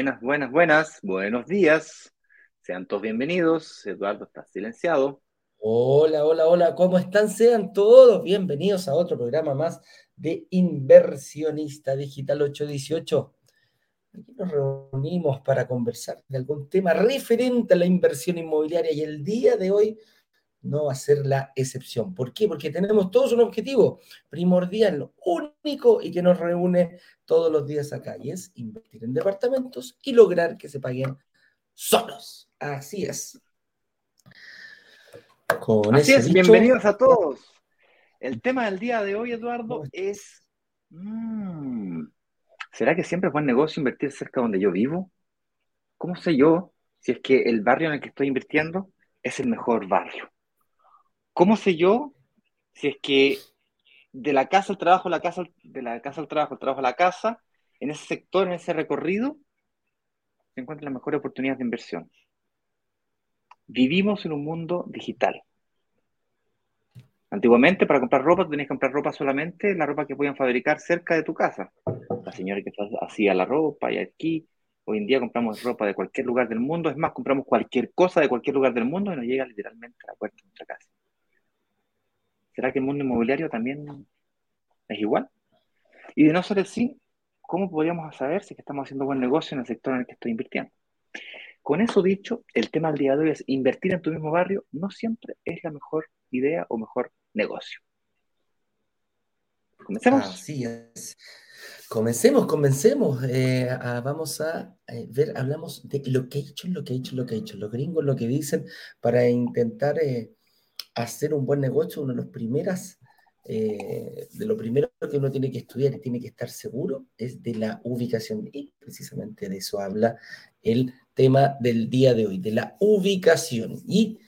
Buenas, buenas, buenas, buenos días. Sean todos bienvenidos. Eduardo está silenciado. Hola, hola, hola, ¿cómo están? Sean todos bienvenidos a otro programa más de Inversionista Digital 818. Aquí nos reunimos para conversar de algún tema referente a la inversión inmobiliaria y el día de hoy no va a ser la excepción. ¿Por qué? Porque tenemos todos un objetivo primordial, único y que nos reúne todos los días acá y es invertir en departamentos y lograr que se paguen solos. Así es. Así es, bienvenidos a todos. El tema del día de hoy, Eduardo, es... Mm, ¿Será que siempre es buen negocio invertir cerca donde yo vivo? ¿Cómo sé yo si es que el barrio en el que estoy invirtiendo es el mejor barrio? ¿Cómo sé yo si es que de la casa al trabajo, la casa, de la casa al trabajo, el trabajo a la casa, en ese sector, en ese recorrido, se encuentran las mejores oportunidades de inversión? Vivimos en un mundo digital. Antiguamente, para comprar ropa, tenías que comprar ropa solamente la ropa que podían fabricar cerca de tu casa. La señora que hacía la ropa y aquí. Hoy en día compramos ropa de cualquier lugar del mundo. Es más, compramos cualquier cosa de cualquier lugar del mundo y nos llega literalmente a la puerta de nuestra casa. ¿Será que el mundo inmobiliario también es igual? Y de no ser así, ¿cómo podríamos saber si estamos haciendo buen negocio en el sector en el que estoy invirtiendo? Con eso dicho, el tema del día de hoy es invertir en tu mismo barrio no siempre es la mejor idea o mejor negocio. Comencemos. Así es. Comencemos, comencemos. Eh, vamos a eh, ver, hablamos de lo que he hecho, lo que he hecho, lo que he hecho. Los gringos lo que dicen para intentar eh, hacer un buen negocio, una de las primeras, de lo primero que uno tiene que estudiar y tiene que estar seguro es de la ubicación. Y precisamente de eso habla el tema del día de hoy, de la ubicación. Y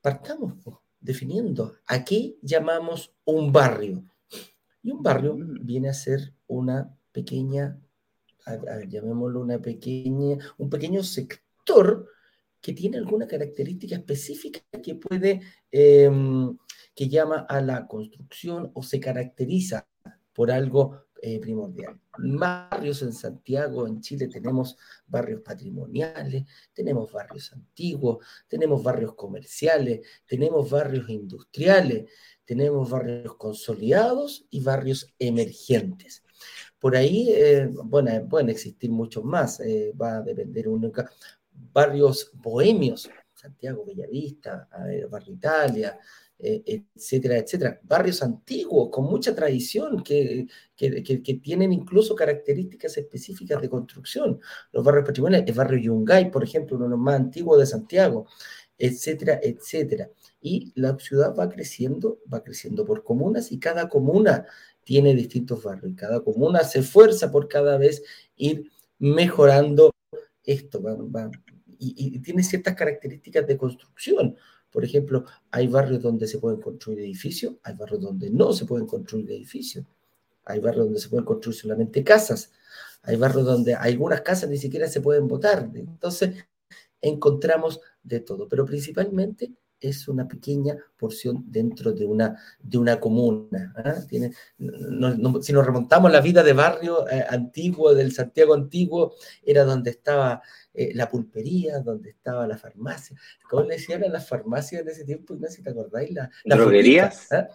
partamos definiendo a qué llamamos un barrio. Y un barrio viene a ser una pequeña, llamémoslo una pequeña, un pequeño sector que tiene alguna característica específica que puede, em, que llama a la construcción o se caracteriza por algo eh, primordial. Barrios en Santiago, en Chile, tenemos barrios patrimoniales, tenemos barrios antiguos, tenemos barrios comerciales, tenemos barrios industriales, tenemos barrios consolidados y barrios emergentes. Por ahí, eh, bueno, pueden existir muchos más, eh, va a depender uno. Barrios bohemios, Santiago Bellavista, Barrio Italia, eh, etcétera, etcétera. Barrios antiguos con mucha tradición que, tienen incluso características específicas de construcción. Los barrios patrimoniales, el barrio Yungay, por ejemplo, uno de los más antiguos de Santiago, etcétera, etcétera. Y la ciudad va creciendo, va creciendo por comunas y cada comuna tiene distintos barrios. Cada comuna se esfuerza por cada vez ir mejorando esto y, y tiene ciertas características de construcción. Por ejemplo, hay barrios donde se pueden construir edificios, hay barrios donde no se pueden construir edificios, hay barrios donde se pueden construir solamente casas, hay barrios donde algunas casas ni siquiera se pueden votar. Entonces, encontramos de todo, pero principalmente es una pequeña porción dentro de una, de una comuna. ¿ah? Tiene, si nos remontamos a la vida de barrio eh, antiguo, del Santiago antiguo, era donde estaba eh, la pulpería, donde estaba la farmacia. ¿Cómo le decían a las farmacias en ese tiempo? Si te acordáis. las droguerías. ¿ah?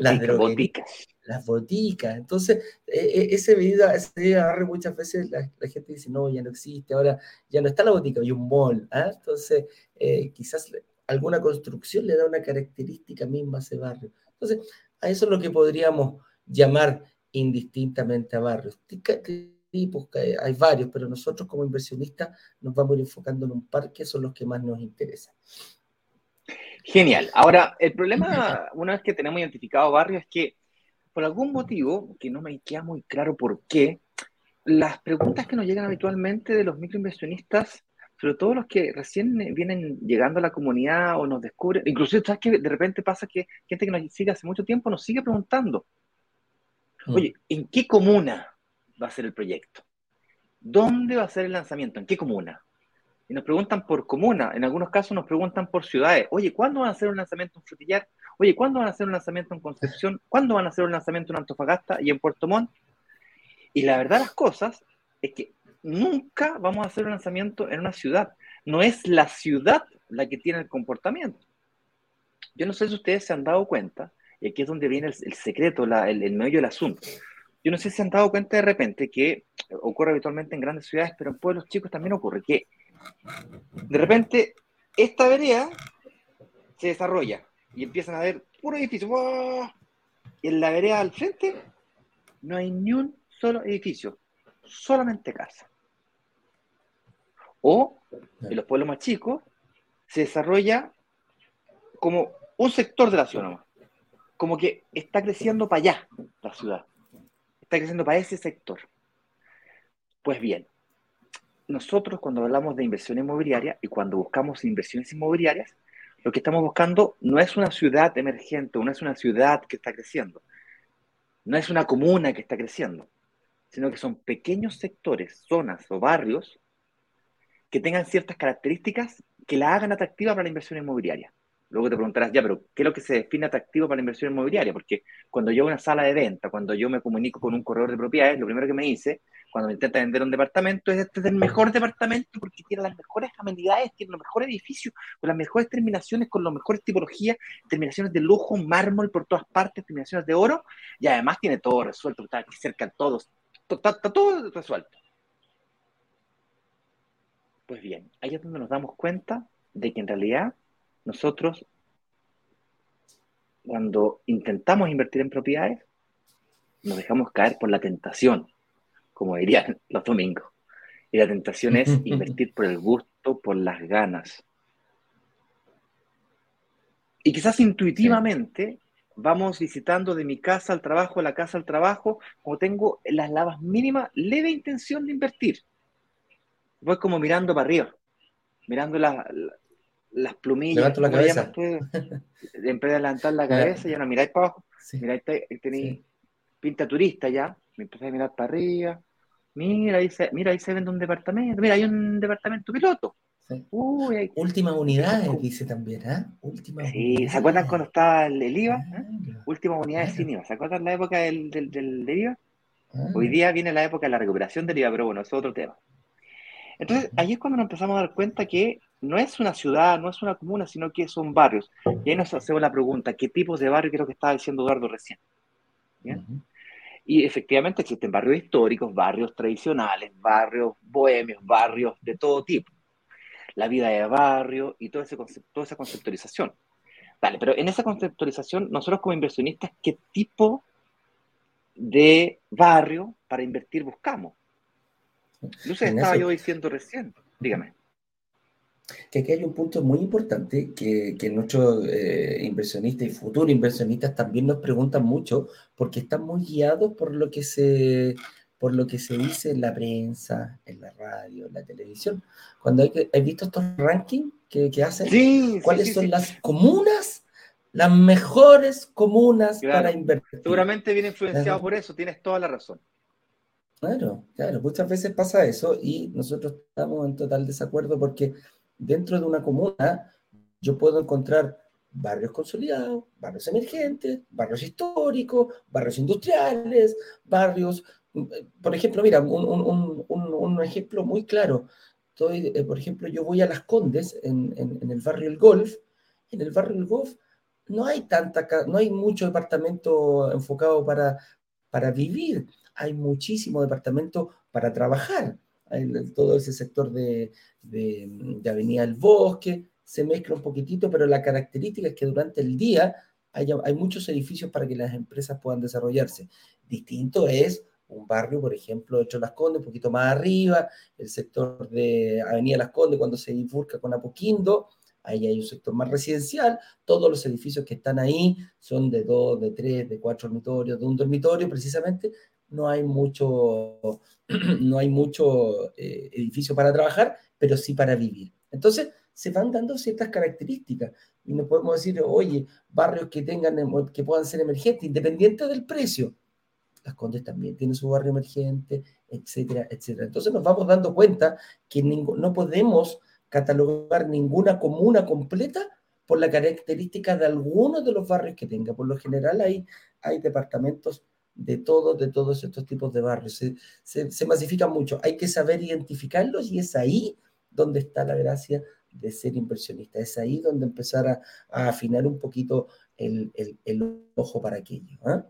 las droguerías. Las boticas. Entonces, e, e, ese vida, ese agarre muchas veces la, gente dice, no, ya no existe, ahora ya no está la botica, hay un mall. ¿ah? Entonces, eh, quizás alguna construcción le da una característica misma a ese barrio. Entonces, a eso es lo que podríamos llamar indistintamente a barrios. Tipos, hay varios, pero nosotros como inversionistas nos vamos a ir enfocando en un par que son los que más nos interesan. Genial. Ahora, el problema, una vez que tenemos identificado barrios, es que por algún motivo, que no me queda muy claro por qué, las preguntas que nos llegan habitualmente de los microinversionistas sobre todo los que recién vienen llegando a la comunidad o nos descubren, inclusive, ¿sabes que De repente pasa que gente que nos sigue hace mucho tiempo nos sigue preguntando, mm. oye, ¿en qué comuna va a ser el proyecto? ¿Dónde va a ser el lanzamiento? ¿En qué comuna? Y nos preguntan por comuna, en algunos casos nos preguntan por ciudades. Oye, ¿cuándo van a hacer un lanzamiento en Frutillar? Oye, ¿cuándo van a hacer un lanzamiento en Concepción? ¿Cuándo van a hacer un lanzamiento en Antofagasta y en Puerto Montt? Y la verdad las cosas es que nunca vamos a hacer un lanzamiento en una ciudad. No es la ciudad la que tiene el comportamiento. Yo no sé si ustedes se han dado cuenta, y aquí es donde viene el, secreto, el, el meollo del asunto. Yo no sé si se han dado cuenta de repente que ocurre habitualmente en grandes ciudades, pero en pueblos chicos también ocurre, que de repente esta vereda se desarrolla y empiezan a ver puro edificio. Y en la vereda al frente no hay ni un solo edificio, solamente casa. O en los pueblos más chicos se desarrolla como un sector de la ciudad Como que está creciendo para allá la ciudad. Está creciendo para ese sector. Pues bien, nosotros cuando hablamos de inversión inmobiliaria y cuando buscamos inversiones inmobiliarias, lo que estamos buscando no es una ciudad emergente, no es una ciudad que está creciendo, no es una comuna que está creciendo, sino que son pequeños sectores, zonas o barrios que tengan ciertas características que la hagan atractiva para la inversión inmobiliaria. Luego te preguntarás, ya, pero ¿qué es lo que se define atractivo para la inversión inmobiliaria? Porque cuando yo a una sala de venta, cuando yo me comunico con un corredor de propiedades, lo primero que me dice, cuando me intenta vender un departamento, es este es el mejor departamento porque tiene las mejores amenidades, tiene los mejores edificios, con las mejores terminaciones, con las mejores tipologías, terminaciones de lujo, mármol por todas partes, terminaciones de oro, y además tiene todo resuelto, está aquí cerca de todos, está todo resuelto. Pues bien, ahí es donde nos damos cuenta de que en realidad nosotros, cuando intentamos invertir en propiedades, nos dejamos caer por la tentación, como dirían los domingos. Y la tentación es invertir por el gusto, por las ganas. Y quizás intuitivamente vamos visitando de mi casa al trabajo, de la casa al trabajo, como tengo las lavas mínimas, leve intención de invertir. Voy como mirando para arriba, mirando la, las plumillas. la cabeza. en vez de levantar la cabeza, ya no miráis para abajo. Miráis, tenéis pinta turista ya. Me empecé a mirar para arriba. Mira, ahí se, mira, ahí se vende un departamento. Mira, hay un departamento piloto. Uy, Última unidad, dice también, ¿eh? Última sí, ¿se acuerdan cuando estaba el, IVA? Última unidad de IVA. ¿Se acuerdan la época del, del, IVA? Ah. Hoy día viene la época de la recuperación del IVA, pero bueno, eso es otro tema. Entonces, ahí es cuando nos empezamos a dar cuenta que no es una ciudad, no es una comuna, sino que son barrios. Y ahí nos hacemos la pregunta, ¿qué tipos de barrio creo que estaba diciendo Eduardo recién? Y efectivamente existen barrios históricos, barrios tradicionales, barrios bohemios, barrios de todo tipo. La vida de barrio y todo ese toda esa conceptualización. Vale, pero en esa conceptualización, nosotros como inversionistas, ¿qué tipo de barrio para invertir buscamos? Sé, estaba yo diciendo recién, dígame que aquí hay un punto muy importante que, que nuestros eh, inversionistas y futuros inversionistas también nos preguntan mucho porque están muy guiados por lo que se por lo que se dice en la prensa, en la radio, en la televisión. Cuando hay, hay visto estos rankings que, que hacen, sí, ¿cuáles son las comunas, las mejores comunas para invertir? Seguramente viene influenciado por eso, tienes toda la razón. Claro, claro, muchas veces pasa eso y nosotros estamos en total desacuerdo porque dentro de una comuna yo puedo encontrar barrios consolidados, barrios emergentes, barrios históricos, barrios industriales, barrios, por ejemplo, mira, un, ejemplo muy claro. Estoy, eh, por ejemplo, yo voy a Las Condes, en, el barrio El Golf. En el barrio El Golf no hay tanta, no hay mucho departamento enfocado para, para vivir. Hay muchísimo departamento para trabajar todo ese sector de, de, Avenida del Bosque, se mezcla un poquitito, pero la característica es que durante el día hay, hay muchos edificios para que las empresas puedan desarrollarse. Distinto es un barrio, por ejemplo, de Las Condes, un poquito más arriba, el sector de Avenida Las Condes, cuando se bifurca con Apoquindo, ahí hay un sector más residencial, todos los edificios que están ahí son de dos, de tres, de cuatro dormitorios, de un dormitorio precisamente, no hay mucho, no hay mucho eh, edificio para trabajar, pero sí para vivir. Entonces, se van dando ciertas características y no podemos decir, oye, barrios que tengan, que puedan ser emergentes, independiente del precio. Las Condes también tienen su barrio emergente, etcétera, etcétera. Entonces nos vamos dando cuenta que no podemos catalogar ninguna comuna completa por la característica de algunos de los barrios que tenga. Por lo general hay, hay departamentos de todos, de todos estos tipos de barrios. Se, se, masifican mucho. Hay que saber identificarlos y es ahí donde está la gracia de ser inversionista. Es ahí donde empezar a, afinar un poquito el, ojo para aquello. ¿ah?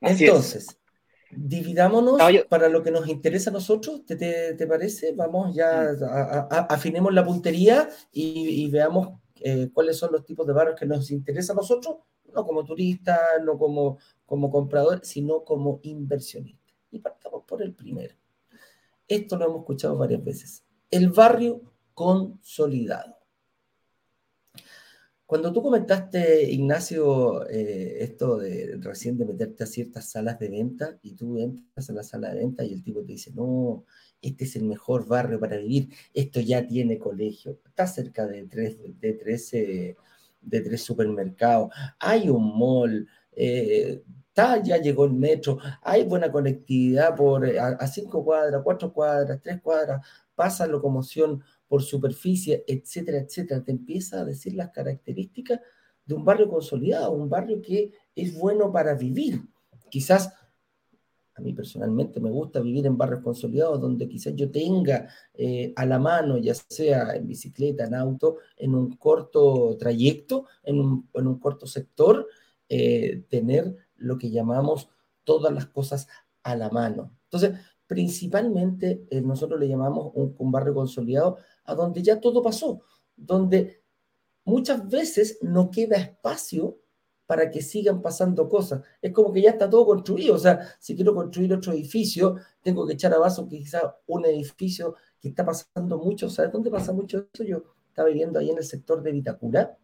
Entonces, dividámonos para lo que nos interesa a nosotros, ¿te, parece? Vamos ya, afinemos la puntería y, veamos eh, cuáles son los tipos de barrios que nos interesan a nosotros, no como turistas, no como, como comprador, sino como inversionista. Y partamos por el primero. Esto lo hemos escuchado varias veces. El barrio consolidado. Cuando tú comentaste, Ignacio, eh, esto de recién de meterte a ciertas salas de venta y tú entras a la sala de venta y el tipo te dice, no, este es el mejor barrio para vivir, esto ya tiene colegio, está cerca de tres, de tres, de tres supermercados, hay un mall, eh, ya llegó el metro, hay buena conectividad por a cinco cuadras, cuatro cuadras, tres cuadras, pasa locomoción por superficie, etcétera, etcétera, te empieza a decir las características de un barrio consolidado, un barrio que es bueno para vivir. Quizás a mí personalmente me gusta vivir en barrios consolidados donde quizás yo tenga eh, a la mano, ya sea en bicicleta, en auto, en un corto trayecto, en un, corto sector, eh, tener lo que llamamos todas las cosas a la mano. Entonces, principalmente eh, nosotros le llamamos un, barrio consolidado a donde ya todo pasó, donde muchas veces no queda espacio para que sigan pasando cosas. Es como que ya está todo construido. O sea, si quiero construir otro edificio, tengo que echar abajo quizás un edificio que está pasando mucho. ¿Sabes dónde pasa mucho eso? Yo estaba viviendo ahí en el sector de Vitacura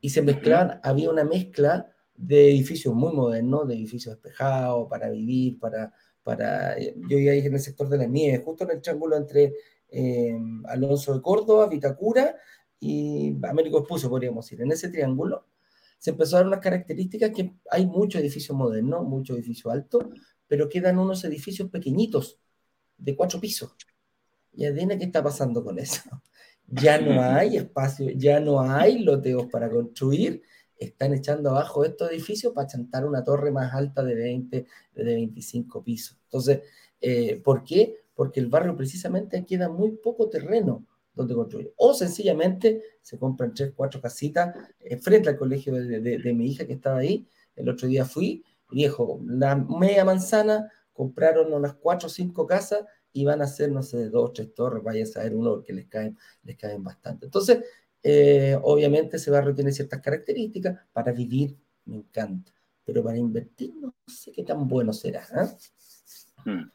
y se mezclaban, había una mezcla de edificios muy modernos, de edificios despejados, para vivir, para, para, eh, yo iba ahí en el sector de la nieve, justo en el triángulo entre eh, Alonso de Córdoba, Vitacura y Américo Expuso, podríamos decir. En ese triángulo se empezó a dar unas características que hay muchos edificios modernos, muchos edificios altos, pero quedan unos edificios pequeñitos, de cuatro pisos. Y adivina qué está pasando con eso. Ya no hay espacio, ya no hay loteos para construir, están echando abajo estos edificios para chantar una torre más alta de 20, de 25 pisos. Entonces, eh, ¿por qué? Porque el barrio precisamente queda muy poco terreno donde construir. O sencillamente se compran tres, cuatro casitas eh, frente al colegio de, mi hija que estaba ahí. El otro día fui, viejo, la media manzana, compraron unas cuatro o cinco casas y van a hacer, no sé, dos tres torres, vaya a saber uno porque les caen, les caen bastante. Entonces, eh, obviamente ese barrio tiene ciertas características. Para vivir me encanta, pero para invertir no sé qué tan bueno será. ¿eh? Hmm.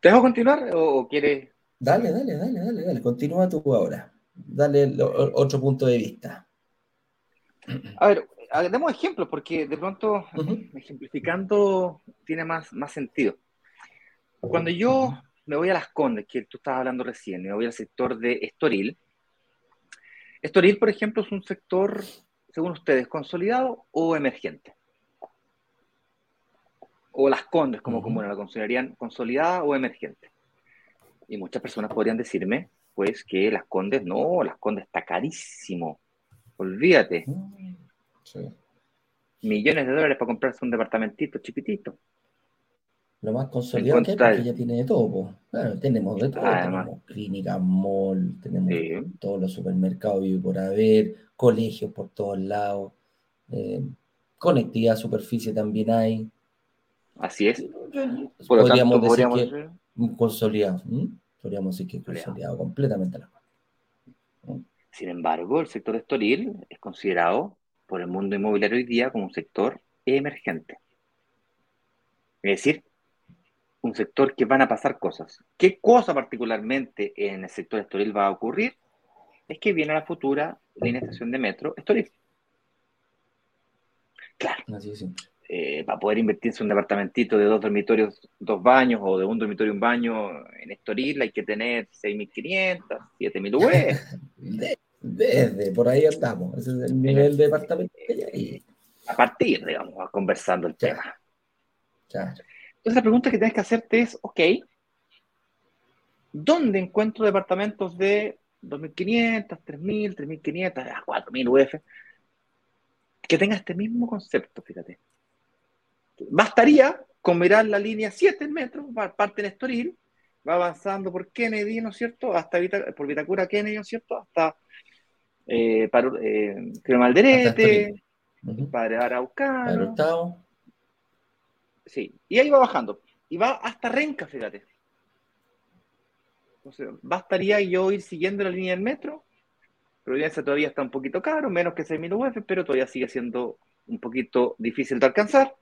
¿Te dejo continuar o quieres? Dale, dale, dale, dale, dale. Continúa tú ahora. Dale otro punto de vista. A ver, demos ejemplos porque de pronto ejemplificando tiene más, más sentido. Cuando yo me voy a Las Condes, que tú estabas hablando recién, me voy al sector de Estoril, Estoril, por ejemplo, es un sector, según ustedes, consolidado o emergente. O las Condes, como común, la considerarían consolidada o emergente. Y muchas personas podrían decirme, pues, que las Condes, no, las Condes está carísimo. Olvídate. Mm, Millones de dólares para comprarse un departamentito chiquitito. Lo más consolidado que es porque ya tiene de todo. Claro, tenemos de todo. tenemos clínicas, mall, tenemos todos los supermercados y por haber, colegios por todos lados, eh, conectividad, superficie también hay. Así es. podríamos decir que consolidado. Podríamos decir que consolidado completamente la Sin embargo, el sector estoril es considerado por el mundo inmobiliario hoy día como un sector emergente. Es decir, un sector que van a pasar cosas. ¿Qué cosa particularmente en el sector Estoril va a ocurrir? Es que viene la futura línea de estación de metro Estoril. Claro. Eh, para poder invertirse en un departamentito de dos dormitorios, dos baños o de un dormitorio un baño en Estoril hay que tener 6.500, 7.000 UF. Desde, por ahí andamos. Ese es el nivel de departamento que hay. A partir, digamos, conversando el tema. Entonces la pregunta que tienes que hacerte es, ok, ¿dónde encuentro departamentos de 2.500, 3.000, 3.500, 4.000 UF? Que tenga este mismo concepto, fíjate. Bastaría con mirar la línea 7 metros, parte en Estoril, va avanzando por Kennedy, ¿no es cierto? Hasta por Vitacura Kennedy, ¿no es cierto? Hasta eh, para, eh, Malderete, Padre Araucano. Sí, y ahí va bajando. Y va hasta Renca, fíjate. Entonces, bastaría yo ir siguiendo la línea del metro. Providencia todavía está un poquito caro, menos que 6.000 UF, pero todavía sigue siendo un poquito difícil de alcanzar.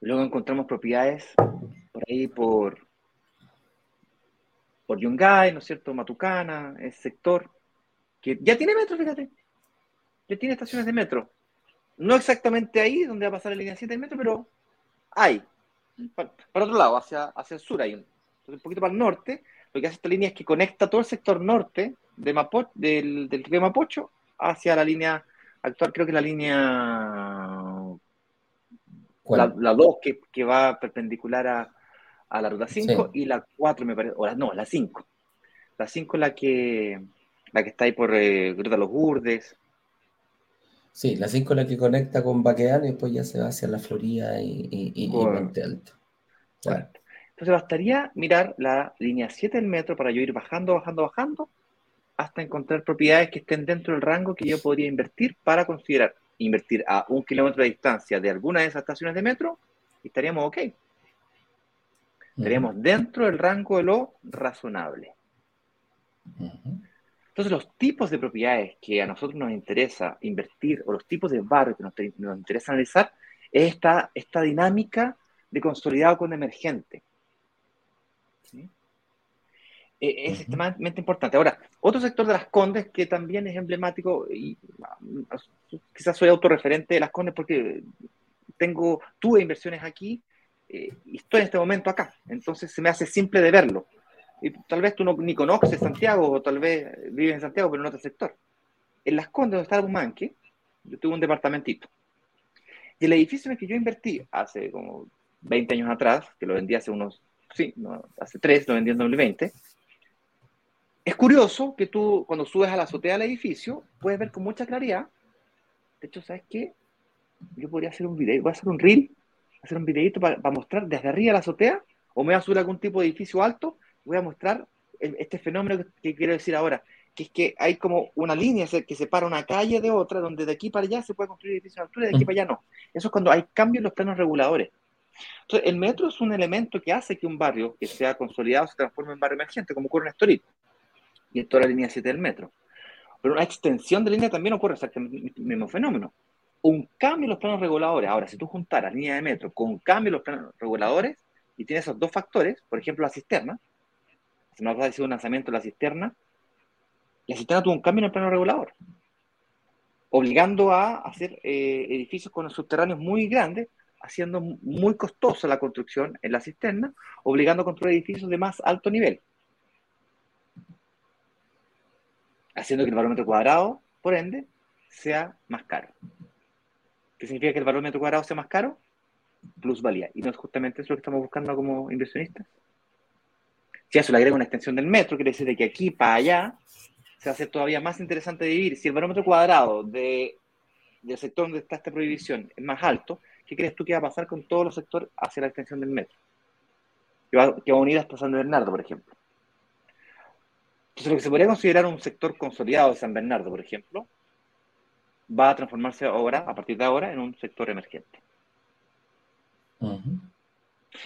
Luego encontramos propiedades por ahí por, por Yungay, ¿no es cierto? Matucana, ese sector, que ya tiene metro, fíjate. Ya tiene estaciones de metro. No exactamente ahí donde va a pasar la línea 7 del metro, pero hay. Para, otro lado, hacia, hacia el sur hay un, un poquito para el norte. Lo que hace esta línea es que conecta todo el sector norte de Mapo, del, del río Mapocho hacia la línea actual, creo que la línea la, 2 que, va perpendicular a, la ruta 5 y la 4 me parece, o la, no, la 5. La 5 es la que, la que está ahí por eh, Gruta Los Burdes. Sí, la 5 es la que conecta con Baqueán y después ya se va hacia la Florida y, y, Monte Alto. Entonces bastaría mirar la línea 7 del metro para yo ir bajando, bajando, bajando, hasta encontrar propiedades que estén dentro del rango que yo podría invertir para considerar invertir a un kilómetro de distancia de alguna de esas estaciones de metro y estaríamos ok. Estaríamos dentro del rango de lo razonable. Entonces, los tipos de propiedades que a nosotros nos interesa invertir o los tipos de barrios que nos, interesa analizar es esta, esta dinámica de consolidado con emergente. E, es extremadamente importante. Ahora, otro sector de las Condes que también es emblemático, y quizás soy autorreferente de las Condes porque tengo, tuve inversiones aquí eh, y estoy en este momento acá, entonces se me hace simple de verlo. Y tal vez tú no, ni conoces Santiago o tal vez vives en Santiago, pero en otro sector. En las Condes, donde está el Bumanque, yo tuve un departamentito. Y el edificio en el que yo invertí hace como 20 años atrás, que lo vendí hace unos, sí, hace 3, lo vendí en 2020, es curioso que tú, cuando subes a la azotea del edificio, puedes ver con mucha claridad. De hecho, ¿sabes qué? Yo podría hacer un video, voy a hacer un reel, hacer un videito para, mostrar desde arriba la azotea, o me voy a subir a algún tipo de edificio alto, voy a mostrar este fenómeno que, quiero decir ahora, que es que hay como una línea que separa una calle de otra, donde de aquí para allá se puede construir edificios de altura y de aquí para allá no. Eso es cuando hay cambios en los planos reguladores. Entonces, el metro es un elemento que hace que un barrio que sea consolidado se transforme en barrio emergente, como ocurre en Estoril y en toda la línea 7 del metro. Pero una extensión de línea también ocurre exactamente el mismo fenómeno. Un cambio en los planos reguladores. Ahora, si tú juntaras línea de metro con un cambio en los planos reguladores y tienes esos dos factores, por ejemplo, la cisterna, si nos va a decir un lanzamiento de la cisterna, la cisterna tuvo un cambio en el plano regulador, obligando a hacer eh, edificios con subterráneos muy grandes, haciendo muy costosa la construcción en la cisterna, obligando a construir edificios de más alto nivel. Haciendo que el valor metro cuadrado, por ende, sea más caro. ¿Qué significa que el valor metro cuadrado sea más caro? Plusvalía. Y no es justamente eso lo que estamos buscando como inversionistas. Si a eso le agrega una extensión del metro, quiere decir de que aquí para allá se hace todavía más interesante vivir. Si el valor metro cuadrado de, del sector donde está esta prohibición es más alto, ¿qué crees tú que va a pasar con todos los sectores hacia la extensión del metro? Que va, que va a unir hasta San Bernardo, por ejemplo. Entonces, lo que se podría considerar un sector consolidado de San Bernardo, por ejemplo, va a transformarse ahora, a partir de ahora, en un sector emergente.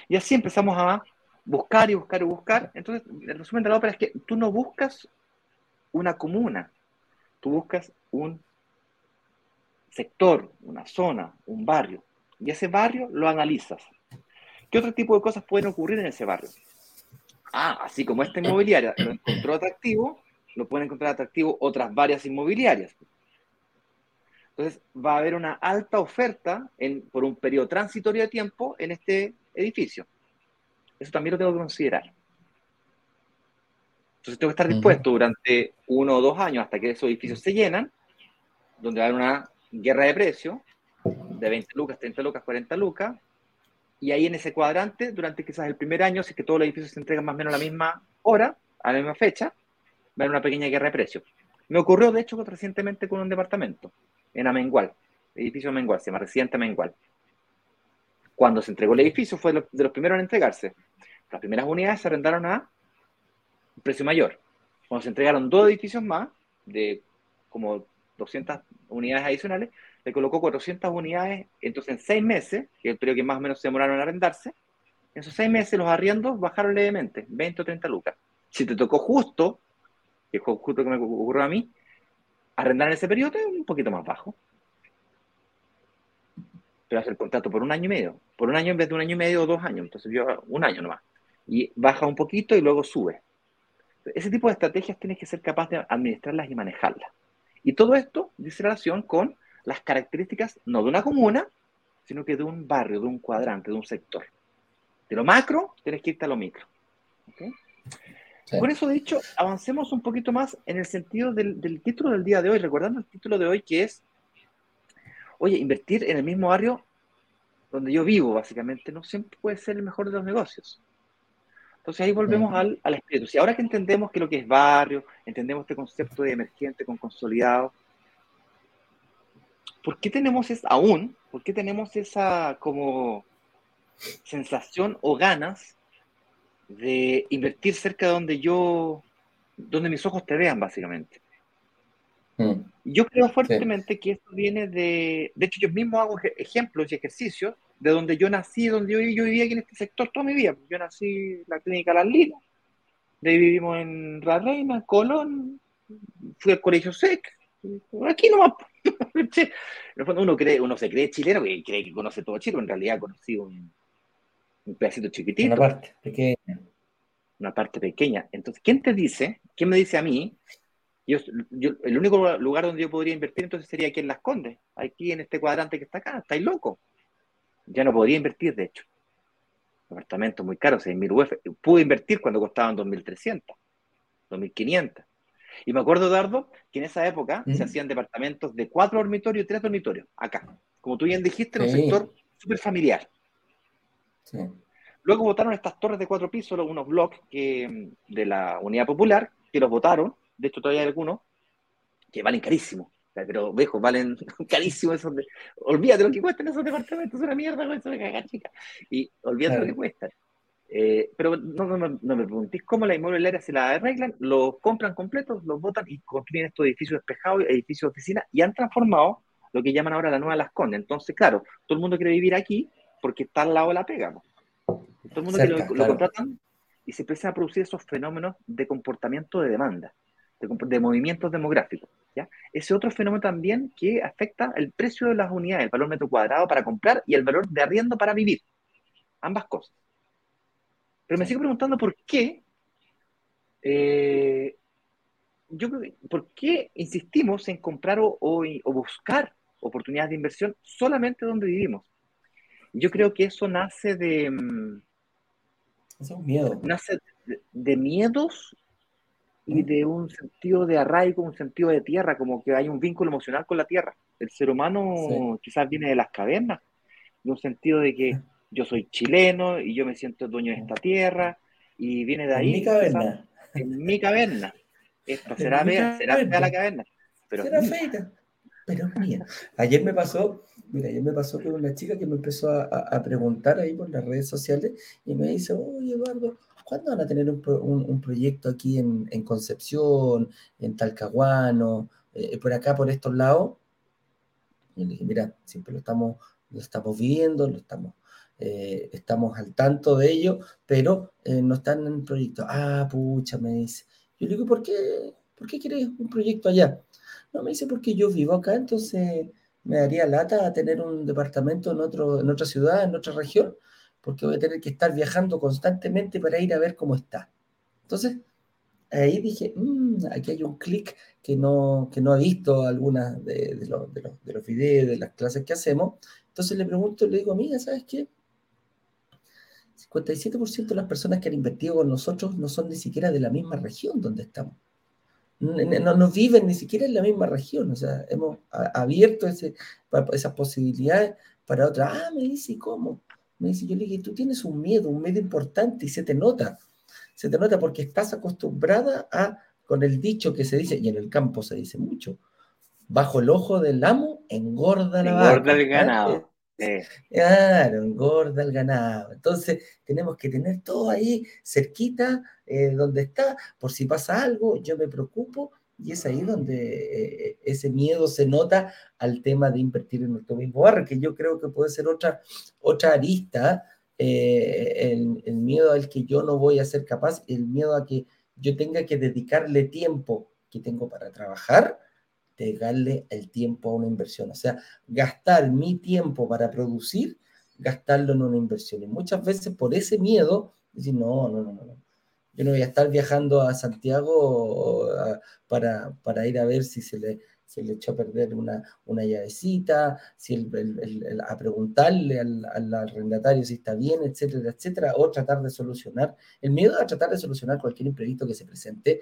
Y así empezamos a buscar y buscar y buscar. Entonces, el resumen de la ópera es que tú no buscas una comuna, tú buscas un sector, una zona, un barrio. Y ese barrio lo analizas. ¿Qué otro tipo de cosas pueden ocurrir en ese barrio? Ah, así como esta inmobiliaria lo encontró atractivo, lo pueden encontrar atractivo otras varias inmobiliarias. Entonces, va a haber una alta oferta en, por un periodo transitorio de tiempo en este edificio. Eso también lo tengo que considerar. Entonces, tengo que estar dispuesto durante uno o dos años hasta que esos edificios se llenan, donde va a haber una guerra de precios de 20 lucas, 30 lucas, 40 lucas, y ahí en ese cuadrante, durante quizás el primer año, si es que todos los edificios se entregan más o menos a la misma hora, a la misma fecha, va a haber una pequeña guerra de precios. Me ocurrió, de hecho, recientemente con un departamento en Amengual, edificio Amengual, se llama Residente Amengual. Cuando se entregó el edificio fue de los primeros en entregarse. Las primeras unidades se arrendaron a un precio mayor. Cuando se entregaron dos edificios más, de como 200 unidades adicionales, le colocó 400 unidades, entonces en seis meses, que es el periodo que más o menos se demoraron en arrendarse, en esos seis meses los arriendos bajaron levemente, 20 o 30 lucas. Si te tocó justo, que es justo que me ocurrió a mí, arrendar en ese periodo es un poquito más bajo. Pero hacer el contrato por un año y medio. Por un año en vez de un año y medio o dos años. Entonces yo un año nomás. Y baja un poquito y luego sube. Ese tipo de estrategias tienes que ser capaz de administrarlas y manejarlas. Y todo esto dice relación con las características no de una comuna, sino que de un barrio, de un cuadrante, de un sector. De lo macro, tienes que irte a lo micro. Con eso dicho, avancemos un poquito más en el sentido del, título del día de hoy, recordando el título de hoy que es, oye, invertir en el mismo barrio donde yo vivo, básicamente, no siempre puede ser el mejor de los negocios. Entonces ahí volvemos al, al, espíritu. Si ahora que entendemos que lo que es barrio, entendemos este concepto de emergente con consolidado, ¿por qué tenemos es, aún, por qué tenemos esa como sensación o ganas de invertir cerca de donde yo, donde mis ojos te vean, básicamente. Mm. Yo creo fuertemente que esto viene de, de hecho yo mismo hago ejemplos y ejercicios de donde yo nací, donde yo, yo vivía aquí en este sector toda mi vida. Yo nací en la clínica Las Linas, de ahí vivimos en La Reina, Colón, fui al colegio SEC, aquí nomás. en el fondo uno cree, uno se cree chileno y cree que conoce todo Chile, pero en realidad conocí un, un pedacito chiquitito. Una parte pequeña. Una parte pequeña. Entonces, ¿quién te dice? ¿Quién me dice a mí? Yo, el único lugar donde yo podría invertir entonces sería aquí en Las Condes, aquí en este cuadrante que está acá. ¿Estáis loco? Ya no podría invertir, de hecho. Apartamento muy caro, 6.000 UF. Pude invertir cuando costaban 2.300, 2.500. Y me acuerdo, Dardo, que en esa época se hacían departamentos de cuatro dormitorios y tres dormitorios, acá. Como tú bien dijiste, en un sector súper familiar. Luego votaron estas torres de cuatro pisos, unos bloques que, de la Unidad Popular, que los votaron, de hecho todavía hay algunos, que valen carísimo. Pero, viejo, valen carísimo esos. De... Olvídate lo que cuestan esos departamentos, es una mierda con eso de cagar, chica. Y olvídate lo que cuestan. Eh, pero no, no, no, me preguntéis cómo la inmobiliaria se la arreglan, los compran completos, los votan y construyen estos edificios despejados, edificios de oficina, y han transformado lo que llaman ahora la nueva Las Condes. Entonces, claro, todo el mundo quiere vivir aquí, porque está al lado de la pega. Todo el mundo que lo, contratan y se empiezan a producir esos fenómenos de comportamiento de demanda, de, movimientos demográficos. ¿ya? Ese otro fenómeno también que afecta el precio de las unidades, el valor metro cuadrado para comprar y el valor de arriendo para vivir. Ambas cosas. Pero me sigo preguntando por qué, eh, yo ¿por qué insistimos en comprar o, o buscar oportunidades de inversión solamente donde vivimos? Yo creo que eso nace de... Mm, es un miedo. Nace de, miedos y de un sentido de arraigo, un sentido de tierra, como que hay un vínculo emocional con la tierra. El ser humano quizás viene de las cavernas, de un sentido de que yo soy chileno y yo me siento dueño de esta tierra y viene de ahí. En mi caverna. En mi caverna. Esta será, fea, será la caverna. Pero será feita, pero mía. Ayer me pasó Mira, ayer me pasó con una chica que me empezó a, preguntar ahí por las redes sociales y me dice, oye Eduardo, ¿cuándo van a tener un, proyecto aquí en, Concepción, en Talcahuano, eh, por acá, por estos lados? Y le dije, mira, siempre lo estamos, lo estamos viendo, lo estamos, eh, estamos al tanto de ello, pero eh, no están en proyecto. Ah, pucha, me dice. Yo le digo, ¿por qué, ¿por qué quieres un proyecto allá? No, me dice, porque yo vivo acá, entonces me daría lata tener un departamento en, otro, en otra ciudad, en otra región, porque voy a tener que estar viajando constantemente para ir a ver cómo está. Entonces, ahí dije, mm, aquí hay un clic que no, que no ha visto algunas de, de, de, los, de los videos, de las clases que hacemos. Entonces le pregunto, le digo, amiga, ¿sabes qué? 57% de las personas que han invertido con nosotros no son ni siquiera de la misma región donde estamos. No, no viven ni siquiera en la misma región. O sea, hemos abierto ese, esas posibilidades para otras. Ah, me dice, ¿cómo? Me dice, yo le dije, tú tienes un miedo, un miedo importante y se te nota. Se te nota porque estás acostumbrada a, con el dicho que se dice, y en el campo se dice mucho, bajo el ojo del amo engorda la vaca. Engorda el ganado. Claro, engorda el ganado. Entonces, tenemos que tener todo ahí cerquita, eh, donde está, por si pasa algo, yo me preocupo, y es ahí donde eh, ese miedo se nota al tema de invertir en nuestro mismo barrio, que yo creo que puede ser otra, otra arista, eh, el, el, miedo al que yo no voy a ser capaz, el miedo a que yo tenga que dedicarle tiempo que tengo para trabajar darle el tiempo a una inversión. O sea, gastar mi tiempo para producir, gastarlo en una inversión. Y muchas veces por ese miedo, decir, no, no, no, no. Yo no voy a estar viajando a Santiago para, para ir a ver si se le, se le echó a perder una, una llavecita, si el, a preguntarle al, al, arrendatario si está bien, etcétera, etcétera, o tratar de solucionar. El miedo a tratar de solucionar cualquier imprevisto que se presente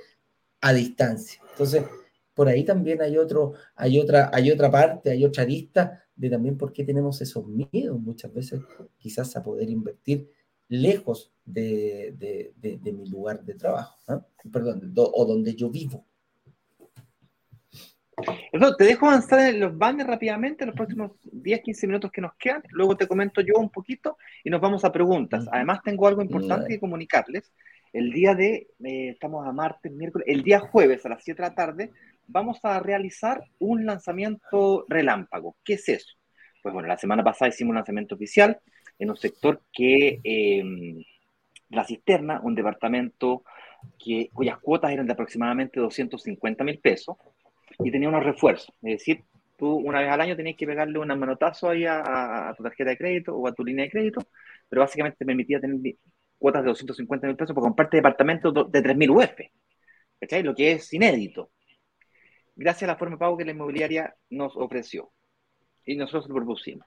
a distancia. Entonces, por ahí también hay, otro, hay, otra, hay otra parte, hay otra lista de también por qué tenemos esos miedos muchas veces quizás a poder invertir lejos de, de, mi lugar de trabajo, perdón, o donde yo vivo. te dejo avanzar en los banners rápidamente, en los próximos 10, 15 minutos que nos quedan. Luego te comento yo un poquito y nos vamos a preguntas. Además, tengo algo importante que comunicarles. El día de, eh, estamos a martes, miércoles, el día jueves a las 7 de la tarde, vamos a realizar un lanzamiento relámpago. ¿Qué es eso? Pues bueno, la semana pasada hicimos un lanzamiento oficial en un sector que em, la cisterna, un departamento que, cuyas cuotas eran de aproximadamente 250 mil pesos y tenía unos refuerzos. Es decir, tú una vez al año tenías que pegarle un manotazo ahí a, tu tarjeta de crédito o a tu línea de crédito, pero básicamente te permitía tener cuotas de 250 mil pesos por comprarte departamentos de 3 mil UF. ¿Cachai? Lo que es inédito gracias a la forma de pago que la inmobiliaria nos ofreció. Y nosotros lo propusimos.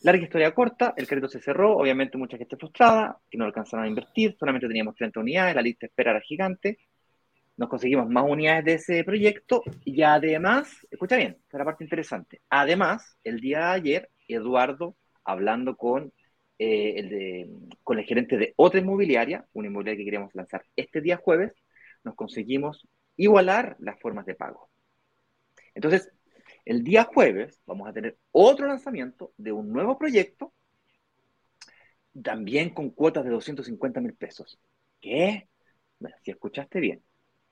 Larga historia corta, el crédito se cerró, obviamente mucha gente frustrada, que no alcanzaron a invertir, solamente teníamos 30 unidades, la lista de espera era gigante, nos conseguimos más unidades de ese proyecto y además, escucha bien, esta es la parte interesante, además, el día de ayer, Eduardo, hablando con, eh, el, con el gerente de otra inmobiliaria, una inmobiliaria que queríamos lanzar este día jueves, nos conseguimos igualar las formas de pago. Entonces, el día jueves vamos a tener otro lanzamiento de un nuevo proyecto, también con cuotas de 250 mil pesos. ¿Qué? Bueno, si escuchaste bien,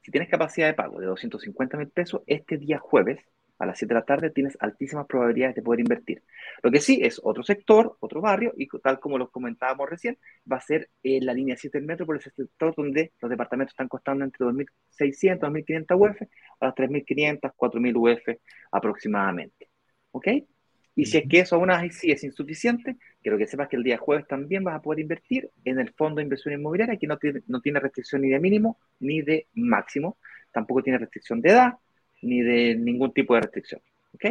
si tienes capacidad de pago de 250 mil pesos, este día jueves a las 7 de la tarde tienes altísimas probabilidades de poder invertir. Lo que sí es otro sector, otro barrio, y tal como lo comentábamos recién, va a ser en la línea 7 del metro por ese sector donde los departamentos están costando entre 2.600, 2.500 UF a las 3.500, 4.000 UF aproximadamente. ¿Ok? Y si es que eso aún así es insuficiente, quiero que sepas que el día jueves también vas a poder invertir en el fondo de inversión inmobiliaria, que no tiene, no tiene restricción ni de mínimo ni de máximo, tampoco tiene restricción de edad, ni de ningún tipo de restricción. ¿Ok?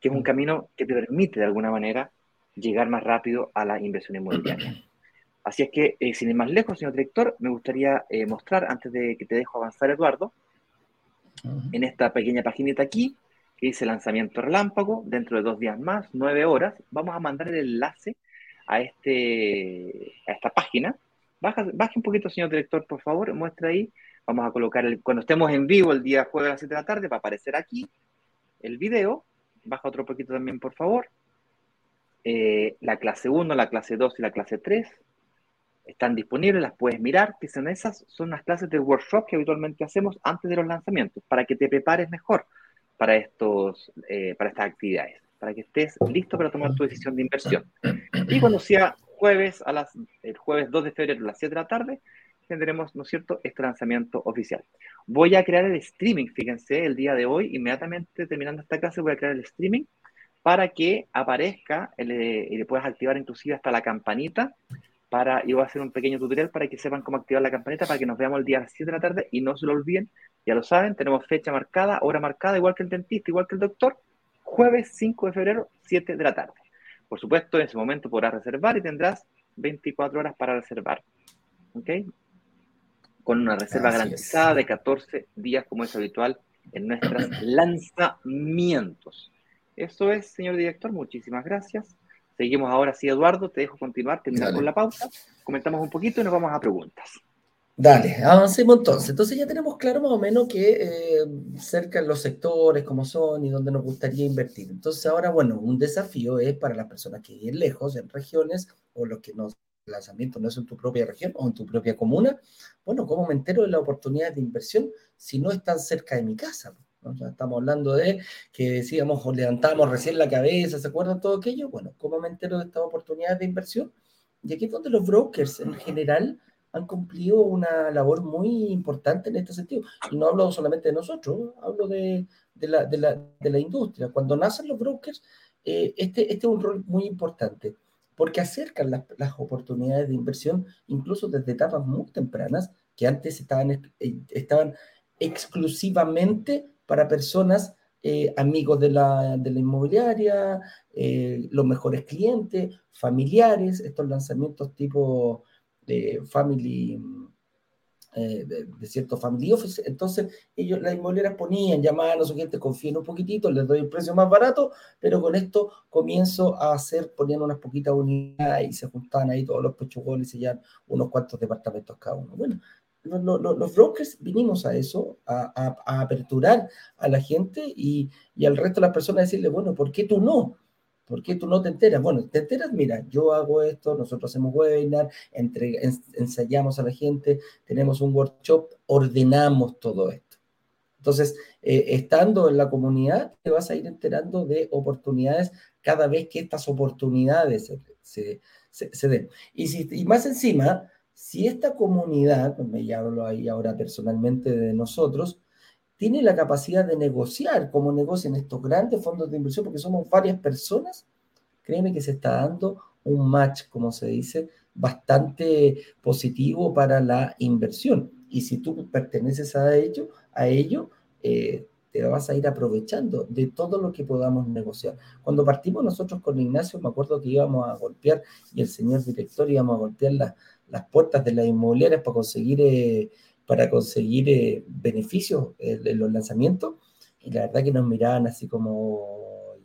Que es un mm. camino que te permite de alguna manera llegar más rápido a la inversión inmobiliaria. Así es que, eh, sin ir más lejos, señor director, me gustaría eh, mostrar, antes de que te dejo avanzar, Eduardo, en esta pequeña paginita aquí, que dice lanzamiento relámpago, dentro de dos días más, nueve horas, vamos a mandar el enlace a, este, a esta página. Baja, baje un poquito, señor director, por favor, muestra ahí Vamos a colocar, el, cuando estemos en vivo el día jueves a las 7 de la tarde, va a aparecer aquí el video. Baja otro poquito también, por favor. Eh, la clase 1, la clase 2 y la clase 3 están disponibles, las puedes mirar, que son esas, son las clases del workshop que habitualmente hacemos antes de los lanzamientos, para que te prepares mejor para, estos, eh, para estas actividades, para que estés listo para tomar tu decisión de inversión. Y cuando sea jueves, a las, el jueves 2 de febrero a las 7 de la tarde, tendremos, ¿no es cierto?, este lanzamiento oficial. Voy a crear el streaming, fíjense, el día de hoy, inmediatamente terminando esta clase, voy a crear el streaming para que aparezca eh, y le puedas activar inclusive hasta la campanita para, y voy a hacer un pequeño tutorial para que sepan cómo activar la campanita para que nos veamos el día a las 7 de la tarde y no se lo olviden, ya lo saben, tenemos fecha marcada, hora marcada, igual que el dentista, igual que el doctor, jueves 5 de febrero, 7 de la tarde. Por supuesto, en ese momento podrás reservar y tendrás 24 horas para reservar. ¿Ok? Con una reserva garantizada de 14 días, como es habitual en nuestros lanzamientos. Eso es, señor director. Muchísimas gracias. Seguimos ahora, sí, Eduardo. Te dejo continuar, terminar con la pausa. Comentamos un poquito y nos vamos a preguntas. Dale, avancemos entonces. Entonces ya tenemos claro más o menos que eh, cerca los sectores, cómo son y dónde nos gustaría invertir. Entonces ahora, bueno, un desafío es para las personas que viven lejos, en regiones, o los que no, el lanzamiento no es en tu propia región o en tu propia comuna. Bueno, ¿cómo me entero de la oportunidad de inversión si no están cerca de mi casa? Ya estamos hablando de que decíamos, o levantamos recién la cabeza, ¿se acuerdan todo aquello? Bueno, ¿cómo me entero de estas oportunidades de inversión? Y aquí es donde los brokers en general han cumplido una labor muy importante en este sentido. Y no hablo solamente de nosotros, hablo de, de, la, de, la, de la, industria. Cuando nacen los brokers, eh, este, este es un rol muy importante, porque acercan las, oportunidades de inversión, incluso desde etapas muy tempranas, que antes estaban, eh, estaban exclusivamente para personas eh, amigos de la, de la inmobiliaria, eh, los mejores clientes, familiares, estos lanzamientos tipo de family, eh, de, cierto family office. Entonces, ellos, las inmobiliarias ponían, llamaban a su gente, confíen un poquitito, les doy el precio más barato, pero con esto comienzo a hacer, poniendo unas poquitas unidades y se juntaban ahí todos los pechugoles y llevan unos cuantos departamentos cada uno. Bueno, los, los, brokers vinimos a eso, a, a, aperturar a la gente y, y, al resto de las personas decirle, bueno, ¿por qué tú no? ¿Por qué tú no te enteras? Bueno, te enteras, mira, yo hago esto, nosotros hacemos webinar, entre, ensayamos a la gente, tenemos un workshop, ordenamos todo esto. Entonces, eh, estando en la comunidad, te vas a ir enterando de oportunidades cada vez que estas oportunidades se, se, se den. Y, si, y más encima, si esta comunidad, pues me hablo ahí ahora personalmente de nosotros, tiene la capacidad de negociar como negocian estos grandes fondos de inversión, porque somos varias personas, créeme que se está dando un match, como se dice, bastante positivo para la inversión. Y si tú perteneces a ello, a ello eh, te vas a ir aprovechando de todo lo que podamos negociar. Cuando partimos nosotros con Ignacio, me acuerdo que íbamos a golpear, y el señor director íbamos a golpear la, las puertas de las inmobiliarias para conseguir, eh, para conseguir eh, beneficios en los lanzamientos. Y la verdad que nos miraban así como,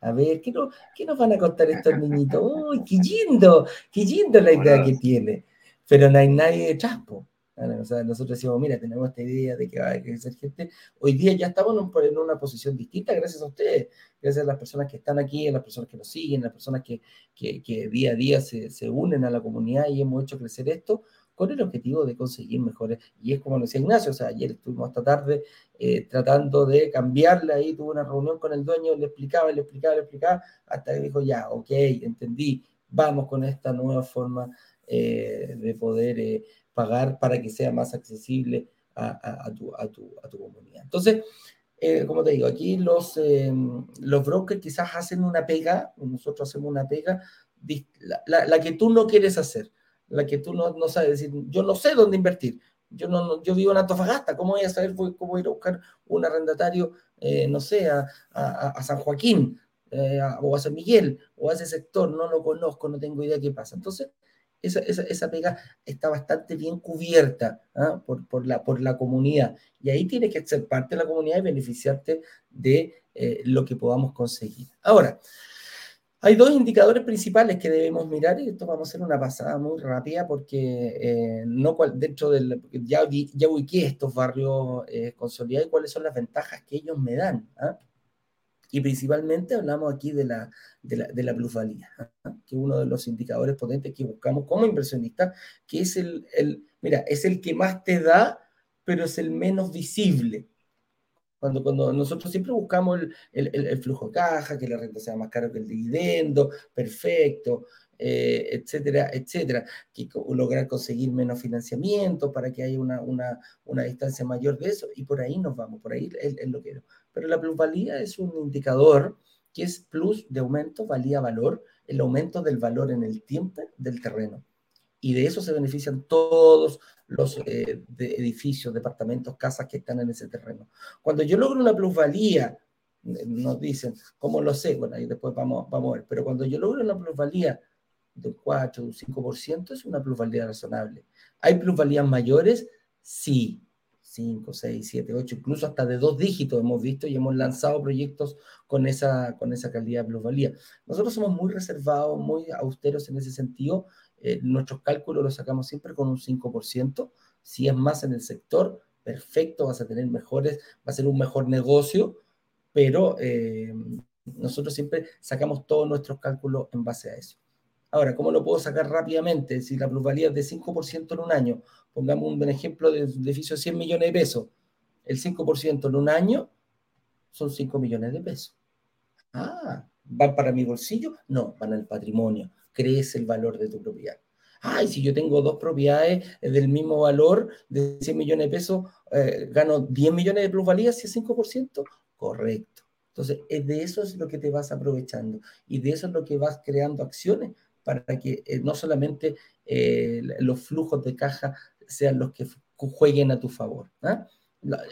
a ver, ¿qué, no, ¿qué nos van a contar estos niñitos? ¡Uy, qué lindo! ¡Qué lindo la idea que tiene! Pero no hay nadie detrás, po. O sea, nosotros decimos, mira, tenemos esta idea de que va a crecer gente. Hoy día ya estamos en una posición distinta gracias a ustedes, gracias a las personas que están aquí, a las personas que nos siguen, a las personas que, que, que día a día se, se, unen a la comunidad y hemos hecho crecer esto con el objetivo de conseguir mejores. Y es como decía Ignacio, o sea, ayer estuvimos esta tarde eh, tratando de cambiarle ahí, tuve una reunión con el dueño, le explicaba, le explicaba, le explicaba, hasta que dijo, ya, ok, entendí, vamos con esta nueva forma eh, de poder... Eh, pagar para que sea más accesible a, a, tu, a tu, tu, comunidad. Entonces, eh, como te digo, aquí los, eh, los brokers quizás hacen una pega, nosotros hacemos una pega, la, la, la, que tú no quieres hacer, la que tú no, no sabes decir, yo no sé dónde invertir, yo, no, yo vivo en Antofagasta, ¿cómo voy a saber cómo ir a buscar un arrendatario, eh, no sé, a, a, San Joaquín eh, o a San Miguel o a ese sector? No lo conozco, no tengo idea qué pasa. Entonces, esa, esa, esa, pega está bastante bien cubierta ¿ah? por, por, la, por la comunidad. Y ahí tienes que ser parte de la comunidad y beneficiarte de eh, lo que podamos conseguir. Ahora, hay dos indicadores principales que debemos mirar y esto vamos a hacer una pasada muy rápida porque eh, dentro del ya, ya ubiqué estos barrios eh, consolidados y cuáles son las ventajas que ellos me dan. ¿ah? Y principalmente hablamos aquí de la, de la, plusvalía, ¿eh? que es uno de los indicadores potentes que buscamos como inversionistas, que es el, el, mira, es el que más te da, pero es el menos visible. Cuando, cuando nosotros siempre buscamos el, el, el, flujo de caja, que la renta sea más cara que el dividendo, perfecto, eh, etcétera, etcétera, que lograr conseguir menos financiamiento para que haya una, una, una distancia mayor de eso, y por ahí nos vamos, por ahí es, es lo que pero la plusvalía es un indicador que es plus de aumento, valía valor, el aumento del valor en el tiempo del terreno. Y de eso se benefician todos los eh, edificios, departamentos, casas que están en ese terreno. Cuando yo logro una plusvalía, eh, nos dicen, ¿cómo lo sé? Bueno, ahí después vamos, vamos a ver, pero cuando yo logro una plusvalía de un 4, un 5%, es una plusvalía razonable. ¿Hay plusvalías mayores? Sí, 5, 6, 7, 8, incluso hasta de dos dígitos hemos visto y hemos lanzado proyectos con esa, con esa calidad de plusvalía. Nosotros somos muy reservados, muy austeros en ese sentido. Eh, nuestros cálculos los sacamos siempre con un 5%. Si es más en el sector, perfecto, vas a tener mejores, va a ser un mejor negocio, pero eh, nosotros siempre sacamos todos nuestros cálculos en base a eso. Ahora, ¿cómo lo puedo sacar rápidamente? Si la plusvalía es de 5% en un año, pongamos un ejemplo de un edificio de 100 millones de pesos, el 5% en un año son 5 millones de pesos. Ah, ¿van para mi bolsillo? No, van al patrimonio, crece el valor de tu propiedad. Ay, si yo tengo dos propiedades del mismo valor de 100 millones de pesos, eh, gano 10 millones de plusvalía si es 5%. Correcto. Entonces, de eso es lo que te vas aprovechando y de eso es lo que vas creando acciones para que eh, no solamente eh, los flujos de caja sean los que jueguen a tu favor. ¿ah?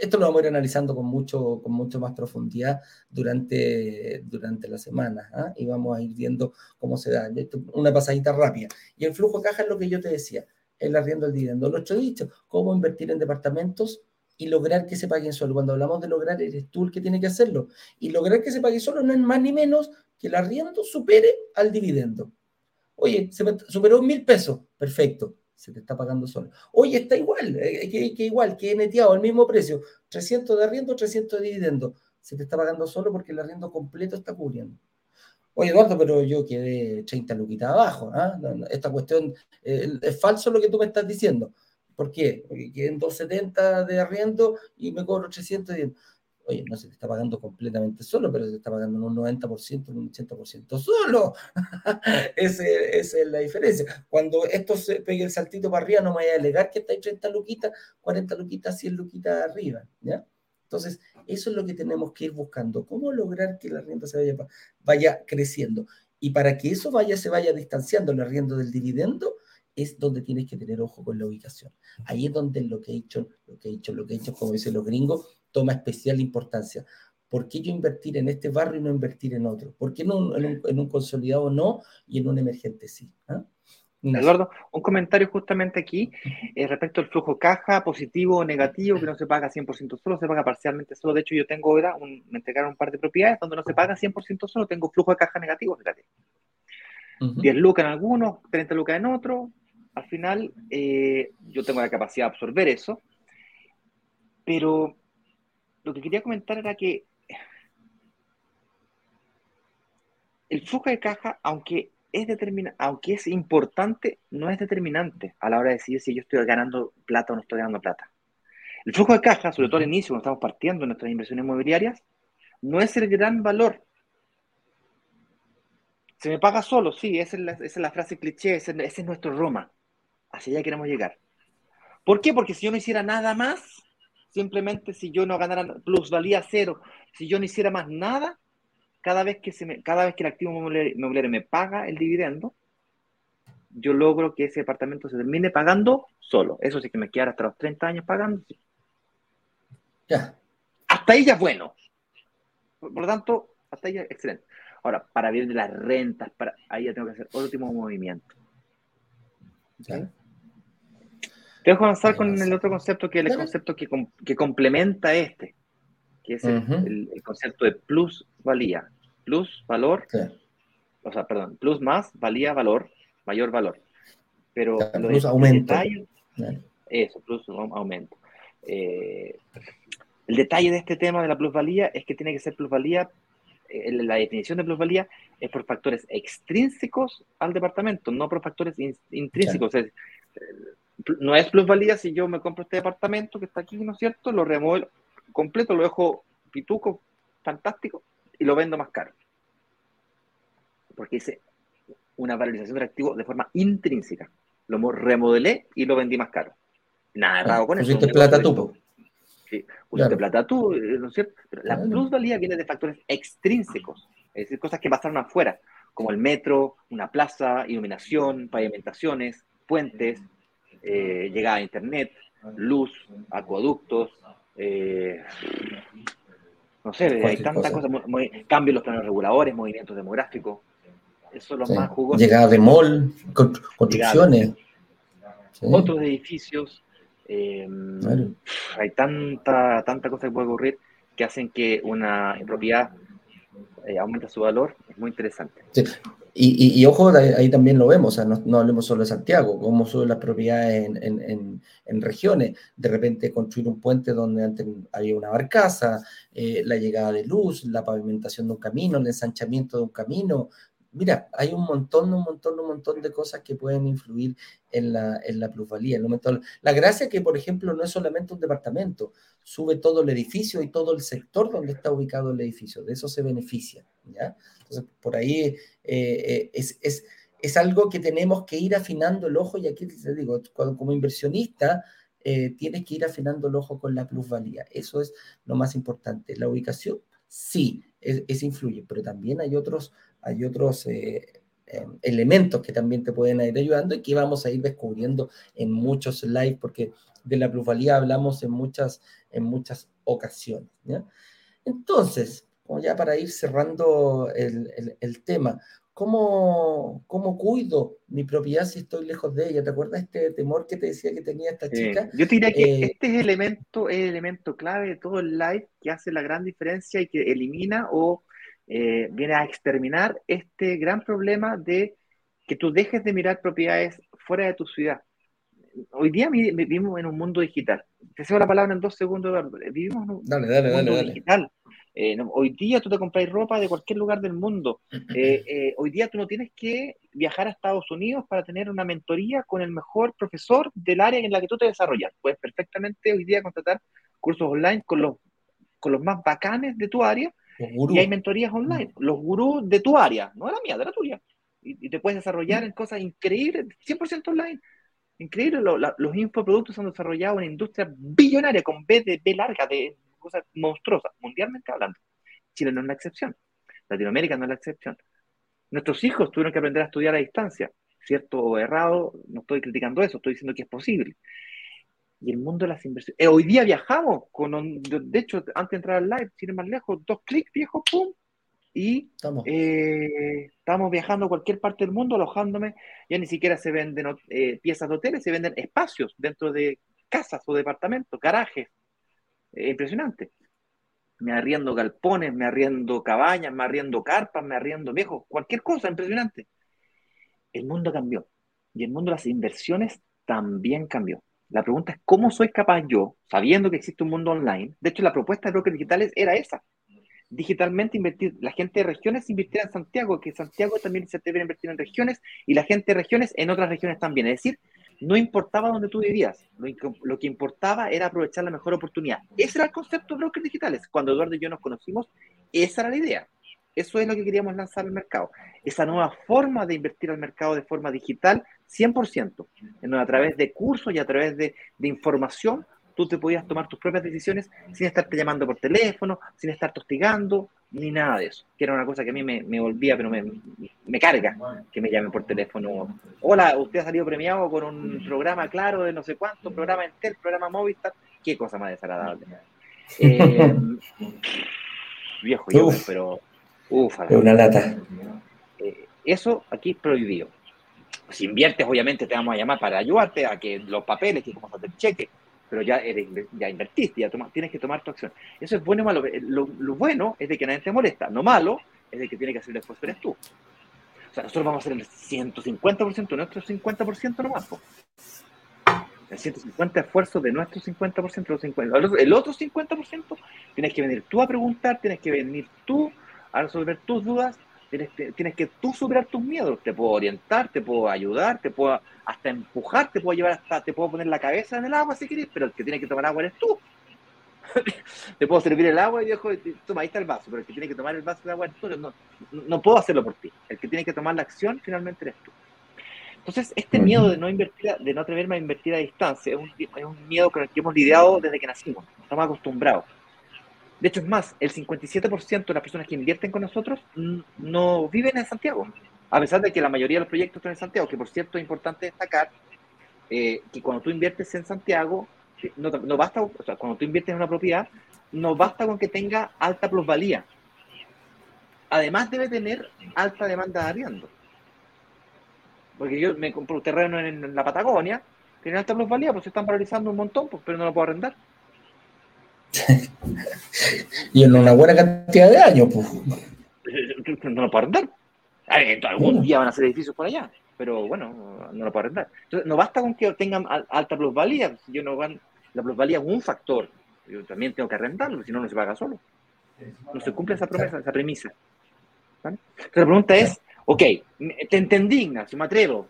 Esto lo vamos a ir analizando con mucho, con mucho más profundidad durante, durante la semana ¿ah? y vamos a ir viendo cómo se da. Una pasadita rápida. Y el flujo de caja es lo que yo te decía, el arriendo del dividendo. Nuestro dicho, cómo invertir en departamentos y lograr que se paguen solo. Cuando hablamos de lograr, eres tú el que tiene que hacerlo. Y lograr que se pague solo no es más ni menos que el arriendo supere al dividendo. Oye, se superó mil pesos. Perfecto, se te está pagando solo. Oye, está igual, eh, que, que, igual, que neteado, el mismo precio. 300 de arriendo, 300 de dividendo. Se te está pagando solo porque el arriendo completo está cubriendo. Oye, Eduardo, pero yo quedé 30 luquitas abajo. ¿ah? Esta cuestión eh, es falso lo que tú me estás diciendo. ¿Por qué? Porque quedé en 270 de arriendo y me cobro 300 de Oye, no se te está pagando completamente solo, pero se te está pagando en un 90%, en un 80% solo. esa, es la diferencia. Cuando esto se pegue el saltito para arriba, no me vaya a alegar que está ahí 30 luquitas, 40 luquitas, 100 luquitas arriba. ¿ya? Entonces, eso es lo que tenemos que ir buscando. ¿Cómo lograr que la renta se vaya, creciendo? Y para que eso vaya, se vaya distanciando el arriendo del dividendo, es donde tienes que tener ojo con la ubicación. Ahí es donde lo que he hecho, lo que he hecho, lo que he hecho, como dicen los gringos, toma especial importancia. ¿Por qué yo invertir en este barrio y no invertir en otro? ¿Por qué no en un, consolidado no y en un emergente sí? ¿Ah? Eduardo, un comentario justamente aquí eh, respecto al flujo caja, positivo o negativo, que no se paga 100% solo, se paga parcialmente solo. De hecho, yo tengo ahora, un, me entregaron un par de propiedades donde no se paga 100% solo, tengo flujo de caja negativo, fíjate. 10 lucas en algunos, 30 lucas en otros. Al final, eh, yo tengo la capacidad de absorber eso, pero lo que quería comentar era que el flujo de caja, aunque es, determina, aunque es importante, no es determinante a la hora de decidir si yo estoy ganando plata o no estoy ganando plata. El flujo de caja, sobre todo al inicio, cuando estamos partiendo en nuestras inversiones inmobiliarias, no es el gran valor. Se me paga solo, sí, esa es la, frase cliché, ese, ese es nuestro Roma. Hacia allá queremos llegar. ¿Por qué? Porque si yo no hiciera nada más, Simplemente si yo no ganara plusvalía cero, si yo no hiciera más nada, cada vez que, se me, cada vez que el activo inmobiliario me paga el dividendo, yo logro que ese departamento se termine pagando solo. Eso sí que me queda hasta los 30 años pagando. Ya. Hasta ahí ya es bueno. Por, lo tanto, hasta ahí ya es excelente. Ahora, para ver de las rentas, para, ahí ya tengo que hacer último movimiento. ¿Sí? Dejo avanzar con el otro concepto, que es el concepto que, que complementa este, que es el, concepto de plusvalía. Plus, valor, o sea, perdón, plus más, valía, valor, mayor valor. Pero plus aumento. eso, plus aumento. Eh, el detalle de este tema de la plusvalía es que tiene que ser plusvalía, eh, la definición de plusvalía es por factores extrínsecos al departamento, no por factores intrínsecos no es plusvalía si yo me compro este departamento que está aquí, ¿no es cierto? Lo remuevo completo, lo dejo pituco, fantástico, y lo vendo más caro. Porque hice una valorización del activo de forma intrínseca. Lo remodelé y lo vendí más caro. Nada raro con eso. plata tú. Sí, plata tú, ¿no es cierto? la plusvalía viene de factores extrínsecos, es decir, cosas que pasaron afuera, como el metro, una plaza, iluminación, pavimentaciones, puentes, eh, llegada a Internet, luz, acueductos, eh, no sé, hay tantas cosas, cambios en los planos reguladores, movimientos demográficos. Eso es lo más jugoso. Llegada de mall, construcciones. Otros edificios. Em, hay tanta, tanta cosa que puede ocurrir que hacen que una propiedad eh, aumente su valor. Es muy interesante. Y, ojo, ahí también lo vemos, o sea, no, hablemos solo de Santiago, como son las propiedades en, regiones. De repente construir un puente donde antes había una barcaza, eh, la llegada de luz, la pavimentación de un camino, el ensanchamiento de un camino. Mira, hay un montón, un montón, un montón de cosas que pueden influir en la, en la plusvalía. La gracia es que, por ejemplo, no es solamente un departamento, sube todo el edificio y todo el sector donde está ubicado el edificio, de eso se beneficia. ¿ya? Entonces, por ahí eh, eh, es, es, es, algo que tenemos que ir afinando el ojo y aquí te digo, como inversionista, eh, tienes que ir afinando el ojo con la plusvalía. Eso es lo más importante. La ubicación, sí, es, influye, pero también hay otros, hay otros elementos que también te pueden ir ayudando y que vamos a ir descubriendo en muchos live, porque de la plusvalía hablamos en muchas, en muchas ocasiones. Entonces, como ya para ir cerrando el, tema, ¿cómo, ¿cómo, cuido mi propiedad si estoy lejos de ella? ¿Te acuerdas este temor que te decía que tenía esta chica? yo te diría que eh, este es el elemento, el elemento clave de todo el live que hace la gran diferencia y que elimina o eh, viene a exterminar este gran problema de que tú dejes de mirar propiedades fuera de tu ciudad. Hoy día vivimos en un mundo digital. Te cedo la palabra en dos segundos, Vivimos en un mundo digital eh, hoy día tú te compras ropa de cualquier lugar del mundo. Eh, eh, hoy día tú no tienes que viajar a Estados Unidos para tener una mentoría con el mejor profesor del área en la que tú te desarrollas. Puedes perfectamente hoy día contratar cursos online con los, con los más bacanes de tu área y hay mentorías online. Los gurús de tu área, no de la mía, de la tuya. Y, te puedes desarrollar en cosas increíbles, 100% online. Increíble, los infoproductos son desarrollados en industria billonaria con B de B larga, de cosas monstruosas, mundialmente hablando. Chile no es la excepción. Latinoamérica no es la excepción. Nuestros hijos tuvieron que aprender a estudiar a distancia. Cierto o errado, no estoy criticando eso, estoy diciendo que es posible. Y el mundo de las inversiones. Eh, hoy día viajamos, con, de hecho, antes de entrar al live, sin más lejos, dos clics, viejo, pum, y estamos. Eh, estamos viajando a cualquier parte del mundo, alojándome. Ya ni siquiera se venden eh, piezas de hoteles, se venden espacios dentro de casas o departamentos, garajes, impresionante. Me arriendo galpones, me arriendo cabañas, me arriendo carpas, me arriendo viejos, cualquier cosa, impresionante. El mundo cambió y el mundo de las inversiones también cambió. La pregunta es, ¿cómo soy capaz yo, sabiendo que existe un mundo online? De hecho, la propuesta de brokers digitales era esa. Digitalmente invertir, la gente de regiones invirtiera en Santiago, que Santiago también se debe invertir en regiones y la gente de regiones en otras regiones también. Es decir, no importaba dónde tú vivías, lo, que importaba era aprovechar la mejor oportunidad. Ese era el concepto de brokers digitales. Cuando Eduardo y yo nos conocimos, esa era la idea. Eso es lo que queríamos lanzar al mercado. Esa nueva forma de invertir al mercado de forma digital, 100%, a través de cursos y a través de, de información tú te podías tomar tus propias decisiones sin estarte llamando por teléfono, sin estar hostigando, ni nada de eso. Que era una cosa que a mí me, me volvía, pero me, me, carga que me llamen por teléfono. Hola, usted ha salido premiado con un programa claro de no sé cuánto, programa Entel, programa Movistar. Qué cosa más desagradable. Eh, viejo yo, pero ufa. Una lata. Eh, eso aquí es prohibido. Si inviertes, obviamente te vamos a llamar para ayudarte a que los papeles, que cómo hacer cheque, pero ya, ya invertiste, ya tienes que tomar tu acción. Eso es bueno y malo. Lo, bueno es de que nadie te molesta. Lo malo es de que tiene que hacer el esfuerzo eres tú. O sea, nosotros vamos a hacer el 150%, nuestro 50% nomás. El 150 esfuerzo de nuestro 50%, los 50. El otro 50% tienes que venir tú a preguntar, tienes que venir tú a resolver tus dudas Tienes, que tú superar tus miedos. Te puedo orientar, te puedo ayudar, te puedo hasta empujar, te puedo llevar hasta, te puedo poner la cabeza en el agua si quieres, pero el que tiene que tomar agua eres tú. te puedo servir el agua y dejo, toma, ahí está el vaso, pero el que tiene que tomar el vaso de agua eres tú. No, no puedo hacerlo por ti. El que tiene que tomar la acción finalmente eres tú. Entonces, este miedo de no invertir, de no atreverme a invertir a distancia, es un, es un miedo con el que hemos lidiado desde que nacimos. Estamos acostumbrados. De hecho, es más, el 57% de las personas que invierten con nosotros no viven en Santiago, a pesar de que la mayoría de los proyectos están en Santiago, que por cierto es importante destacar eh, que cuando tú inviertes en Santiago, no, basta, o sea, cuando tú inviertes en una propiedad, no basta con que tenga alta plusvalía. Además debe tener alta demanda de arriendo. Porque yo me compro un terreno en, la Patagonia, tiene alta plusvalía, pues se están valorizando un montón, pues, pero no lo puedo arrendar. y en una buena cantidad de años, pues. No lo puedo arrendar. Algún día van a hacer edificios por allá, pero bueno, no lo puedo arrendar. Entonces, no basta con que tengan alta plusvalía, yo no van, la plusvalía es un factor, yo también tengo que arrendarlo, si no, no se paga solo. No se cumple esa promesa, esa premisa. Entonces, la pregunta es, ok, te entendí, Ignacio, me atrevo.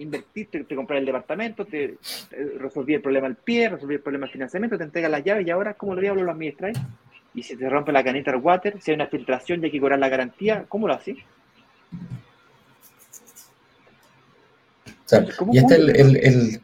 Invertiste, te, compré el departamento, te, resolví el problema al pie, resolví el problema del financiamiento, te entregas las llaves y ahora, ¿cómo lo diablo lo administráis? Y si te rompe la canita del water, si hay una filtración y hay que cobrar la garantía, ¿cómo lo haces? y este es el,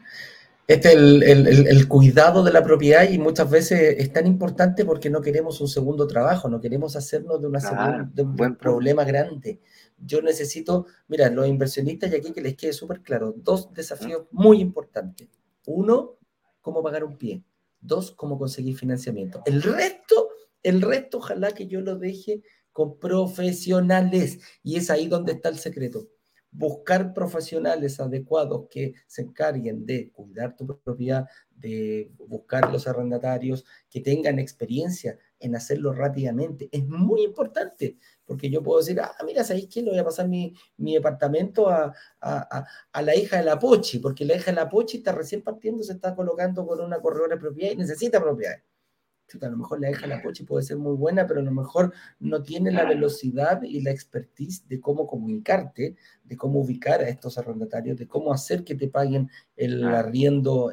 este el, cuidado de la propiedad y muchas veces es tan importante porque no queremos un segundo trabajo, no queremos hacernos de, una de un buen problema grande. Yo necesito, mira, los inversionistas, y aquí que les quede súper claro, dos desafíos muy importantes. Uno, cómo pagar un pie. Dos, cómo conseguir financiamiento. El resto el resto, ojalá que yo lo deje con profesionales. Y es ahí donde está el secreto. Buscar profesionales adecuados que se encarguen de cuidar tu propiedad, de buscar los arrendatarios, que tengan experiencia en hacerlo rápidamente. Es muy importante, porque yo puedo decir, ah, mira, ¿sabéis qué? Le voy a pasar mi, departamento a, a, la hija de la Pochi, porque la hija de la Pochi está recién partiendo, se está colocando con una corredora de propiedad y necesita propiedad a lo mejor la deja la y puede ser muy buena, pero a lo mejor no tiene la velocidad y la expertise de cómo comunicarte, de cómo ubicar a estos arrendatarios, de cómo hacer que te paguen el arriendo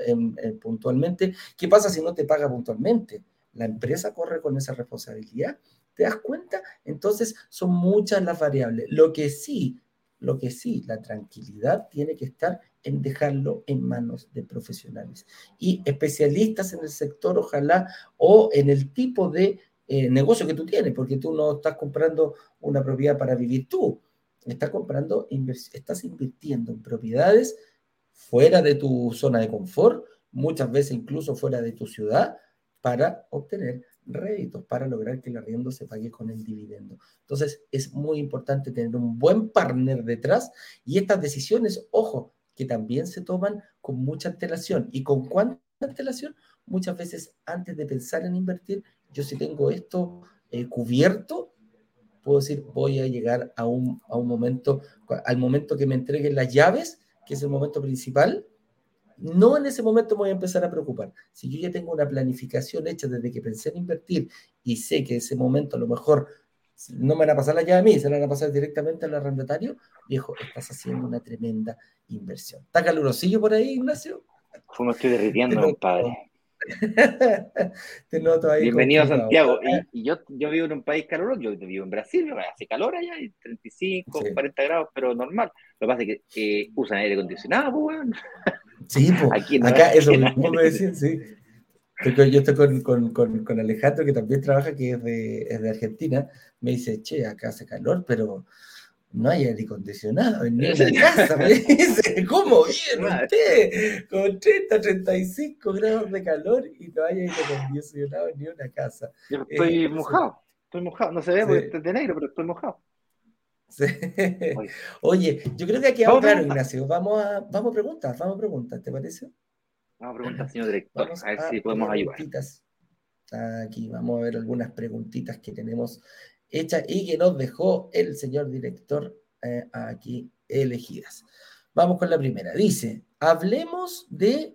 puntualmente. ¿Qué pasa si no te paga puntualmente? La empresa corre con esa responsabilidad. ¿Te das cuenta? Entonces son muchas las variables. Lo que sí, lo que sí, la tranquilidad tiene que estar en dejarlo en manos de profesionales y especialistas en el sector, ojalá, o en el tipo de eh, negocio que tú tienes, porque tú no estás comprando una propiedad para vivir tú, estás comprando, estás invirtiendo en propiedades fuera de tu zona de confort, muchas veces incluso fuera de tu ciudad, para obtener réditos, para lograr que el arriendo se pague con el dividendo. Entonces, es muy importante tener un buen partner detrás y estas decisiones, ojo, que también se toman con mucha antelación. ¿Y con cuánta antelación? Muchas veces antes de pensar en invertir, yo si tengo esto eh, cubierto, puedo decir, voy a llegar a un, a un momento, al momento que me entreguen las llaves, que es el momento principal, no en ese momento me voy a empezar a preocupar. Si yo ya tengo una planificación hecha desde que pensé en invertir y sé que ese momento a lo mejor no me van a pasar la llave a mí, se la van a pasar directamente al arrendatario, viejo, estás haciendo una tremenda inversión. ¿Está calurosillo por ahí, Ignacio? Como estoy derritiendo, compadre. Te noto ahí. Bienvenido a Santiago. Y, yo, yo vivo en un país caluroso, yo vivo en Brasil, hace calor allá, 35, 40 grados, pero normal. Lo que pasa es que usan aire acondicionado, pues, Sí, pues, acá eso mismo me decían, sí. Yo estoy con, con, con, con, Alejandro, que también trabaja, que es de, es de Argentina. Me dice, che, acá hace calor, pero no hay aire acondicionado en una casa. Me dice, ¿cómo viene usted? Con 30, 35 grados de calor y no hay aire acondicionado en ni una casa. Yo estoy eh, mojado, estoy mojado. No se ve porque estoy de negro, pero estoy mojado. Sí. Oye, yo creo que aquí vamos claro, Ignacio. Vamos a, vamos a preguntas, vamos a preguntas, ¿te parece? Vamos a preguntar, señor director, a ver si podemos ayudar. Aquí vamos a ver algunas preguntitas que tenemos hechas y que nos dejó el señor director eh, aquí elegidas. Vamos con la primera. Dice, hablemos de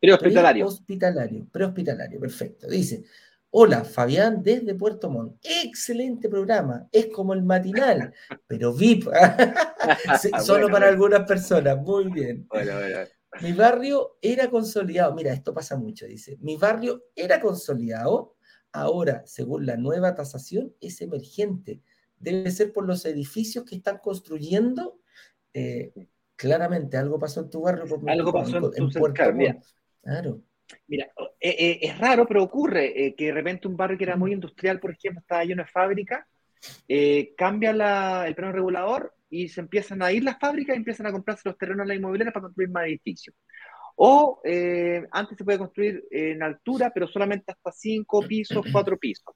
prehospitalario. Prehospitalario, prehospitalario, perfecto. Dice, hola, Fabián desde Puerto Montt. Excelente programa. Es como el matinal, pero VIP. Solo para algunas personas. Muy bien. Bueno, bueno. Mi barrio era consolidado. Mira, esto pasa mucho, dice. Mi barrio era consolidado. Ahora, según la nueva tasación, es emergente. Debe ser por los edificios que están construyendo. Eh, claramente, algo pasó en tu barrio. algo pasó en, Puerto Claro. Mira, eh, eh, es raro, pero ocurre que de repente un barrio que era muy industrial, por ejemplo, estaba lleno de fábrica, cambia el plano regulador y se empiezan a ir las fábricas y empiezan a comprarse los terrenos en la inmobiliaria para construir más edificios. O eh, antes se puede construir en altura, pero solamente hasta cinco pisos, cuatro pisos.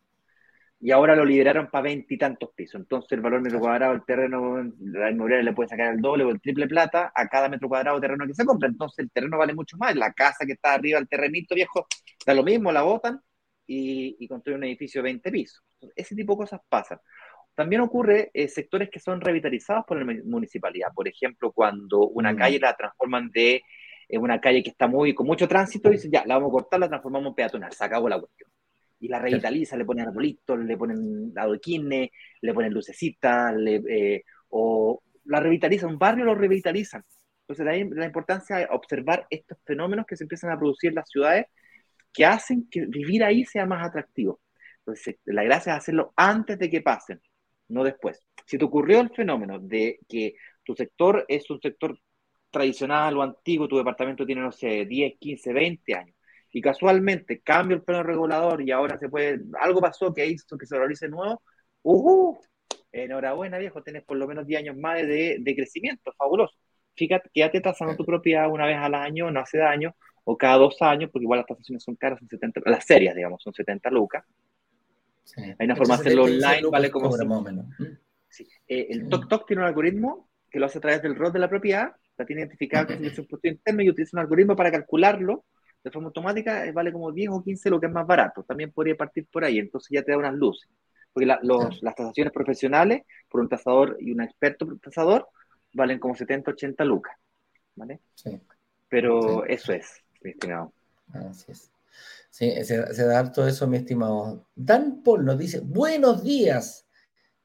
Y ahora lo liberaron para veintitantos pisos. Entonces el valor metro cuadrado del terreno, la inmobiliaria le puede sacar el doble o el triple plata a cada metro cuadrado de terreno que se compra. Entonces el terreno vale mucho más. La casa que está arriba, el terrenito viejo, da lo mismo, la botan y, y construyen un edificio de 20 pisos. ese tipo de cosas pasan. También ocurre en eh, sectores que son revitalizados por la municipalidad. Por ejemplo, cuando una mm. calle la transforman de eh, una calle que está muy con mucho tránsito y dicen, ya, la vamos a cortar, la transformamos en peatonal, se acabó la cuestión. Y la revitaliza, le ponen arbolitos, le ponen adoquines, le ponen lucecitas, eh, o la revitaliza, un barrio lo revitalizan. Entonces, ahí la importancia de observar estos fenómenos que se empiezan a producir en las ciudades que hacen que vivir ahí sea más atractivo. Entonces, la gracia es hacerlo antes de que pasen no después. Si te ocurrió el fenómeno de que tu sector es un sector tradicional o antiguo, tu departamento tiene, no sé, 10, 15, 20 años, y casualmente cambia el plano regulador y ahora se puede, algo pasó que hizo que se realice nuevo, ¡uh! Enhorabuena, viejo, tienes por lo menos 10 años más de, de crecimiento, fabuloso. Fíjate, quédate tasando tu propiedad una vez al año, no hace daño, o cada dos años, porque igual las tasaciones son caras, son 70, las serias, digamos, son 70 lucas. Hay una forma de hacerlo online, vale como... Sí. Eh, el TokTok tiene un algoritmo que lo hace a través del rol de la propiedad, la tiene identificada como es un impuesto interno y utiliza un algoritmo para calcularlo de forma automática, eh, vale como 10 o 15 lo que es más barato. También podría partir por ahí, entonces ya te da unas luces. Porque los, las tasaciones profesionales, por un tasador y un experto tasador, valen como 70, 80 lucas. ¿Vale? Sí. Pero eso es, estimado. Así es. Sí, se, da todo eso, mi estimado. Dan Paul nos dice, buenos días.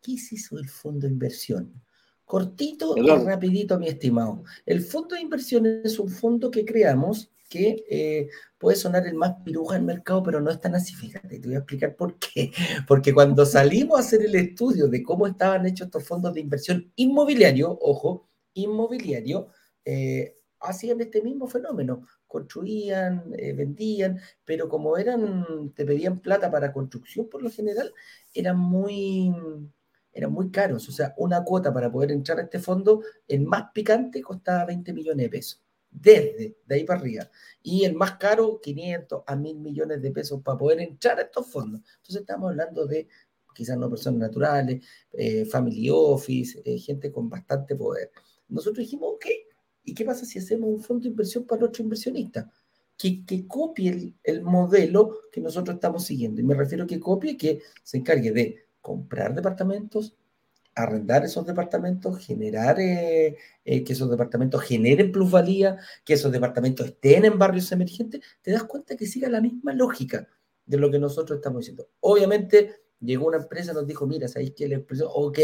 ¿Qué es eso del fondo de inversión? Cortito y rapidito, mi estimado. El fondo de inversión es un fondo que creamos que eh, puede sonar el más piruja del mercado, pero no es tan así. Fíjate, te voy a explicar por qué. Porque cuando salimos a hacer el estudio de cómo estaban hechos estos fondos de inversión inmobiliario, ojo, inmobiliario, eh, hacían este mismo fenómeno construían, eh, vendían, pero como eran, te pedían plata para construcción por lo general, eran muy, eran muy caros. O sea, una cuota para poder entrar a este fondo, el más picante costaba 20 millones de pesos, desde de ahí para arriba. Y el más caro, 500 a 1000 millones de pesos para poder entrar a estos fondos. Entonces estamos hablando de quizás no personas naturales, eh, family office, eh, gente con bastante poder. Nosotros dijimos, ok, ¿Y qué pasa si hacemos un fondo de inversión para otro inversionista? Que, que copie el, modelo que nosotros estamos siguiendo. Y me refiero a que copie, que se encargue de comprar departamentos, arrendar esos departamentos, generar eh, eh, que esos departamentos generen plusvalía, que esos departamentos estén en barrios emergentes, te das cuenta que siga la misma lógica de lo que nosotros estamos diciendo. Obviamente, llegó una empresa nos dijo, mira, ¿sabéis qué? La expresión, ok,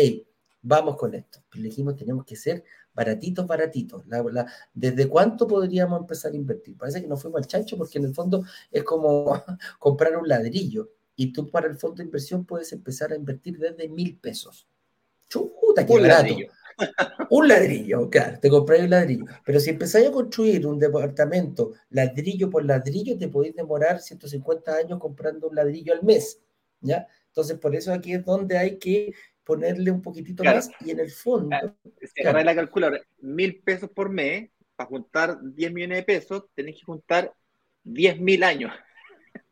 vamos con esto. Pero dijimos, tenemos que ser baratitos, baratitos. ¿Desde cuánto podríamos empezar a invertir? Parece que nos fuimos al chancho porque en el fondo es como comprar un ladrillo. Y tú para el fondo de inversión puedes empezar a invertir desde mil pesos. Chuta, qué un barato. Ladrillo. un ladrillo, claro, te compré un ladrillo. Pero si empezáis a construir un departamento ladrillo por ladrillo, te podéis demorar 150 años comprando un ladrillo al mes. ¿Ya? Entonces, por eso aquí es donde hay que ponerle un poquitito más y en el fondo. Si claro. la calculadora, mil pesos por mes, para juntar 10 millones de pesos, tenés que juntar 10 mil años.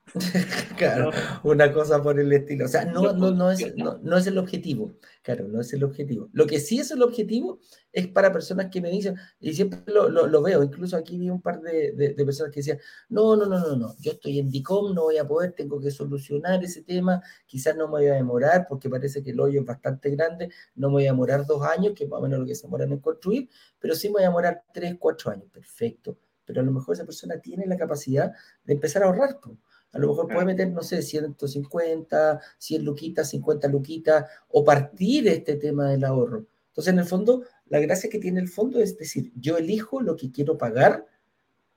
claro, una cosa por el estilo. O sea, no, no, no, es, no, es el objetivo. Claro, no es el objetivo. Lo que sí es el objetivo es para personas que me dicen, y siempre lo, lo, veo, incluso aquí vi un par de, de, personas que decían, no, no, no, no, no, yo estoy en DICOM, no voy a poder, tengo que solucionar ese tema, quizás no me voy a demorar porque parece que el hoyo es bastante grande, no me voy a demorar dos años, que es más o menos lo que se demoran en construir, pero sí me voy a demorar tres, cuatro años, perfecto. Pero a lo mejor esa persona tiene la capacidad de empezar a ahorrar. Pues. A lo mejor puede meter, no sé, 150, 100 luquitas, 50 luquitas, o partir este tema del ahorro. Entonces, en el fondo, la gracia que tiene el fondo es decir, yo elijo lo que quiero pagar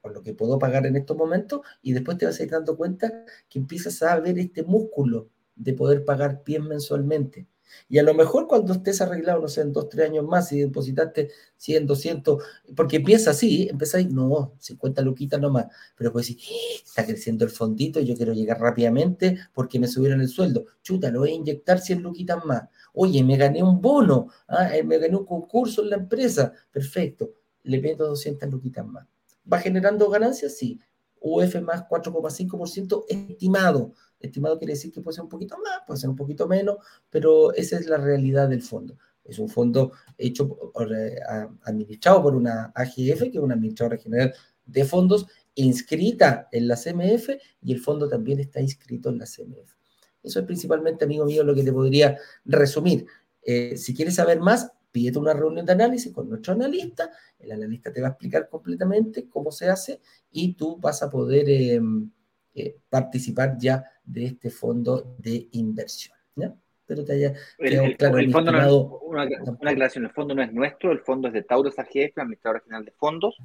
o lo que puedo pagar en estos momentos y después te vas a ir dando cuenta que empiezas a ver este músculo de poder pagar bien mensualmente. Y a lo mejor cuando estés arreglado, no sé, en dos, tres años más, y depositaste 100, 200, porque empieza así, empezáis, no, 50 luquitas nomás, pero pues decir, ¡Eh! está creciendo el fondito yo quiero llegar rápidamente porque me subieron el sueldo. Chuta, lo voy a inyectar 100 luquitas más. Oye, me gané un bono, ¿ah? Eh, me gané un concurso en la empresa. Perfecto, le meto 200 luquitas más. ¿Va generando ganancias? Sí. UF más 4,5% estimado. Estimado quiere decir que puede ser un poquito más, puede ser un poquito menos, pero esa es la realidad del fondo. Es un fondo hecho, eh, administrado por una AGF, que es una administradora general de fondos, inscrita en la CMF y el fondo también está inscrito en la CMF. Eso es principalmente, amigo mío, lo que te podría resumir. Eh, si quieres saber más, pídete una reunión de análisis con nuestro analista. El analista te va a explicar completamente cómo se hace y tú vas a poder em, eh, participar ya de este fondo de inversión. ¿ya? Pero te haya el, claro. El fondo no es, una, aclaración: el fondo no es nuestro, el fondo es de Taurus AGF, la administradora general de fondos,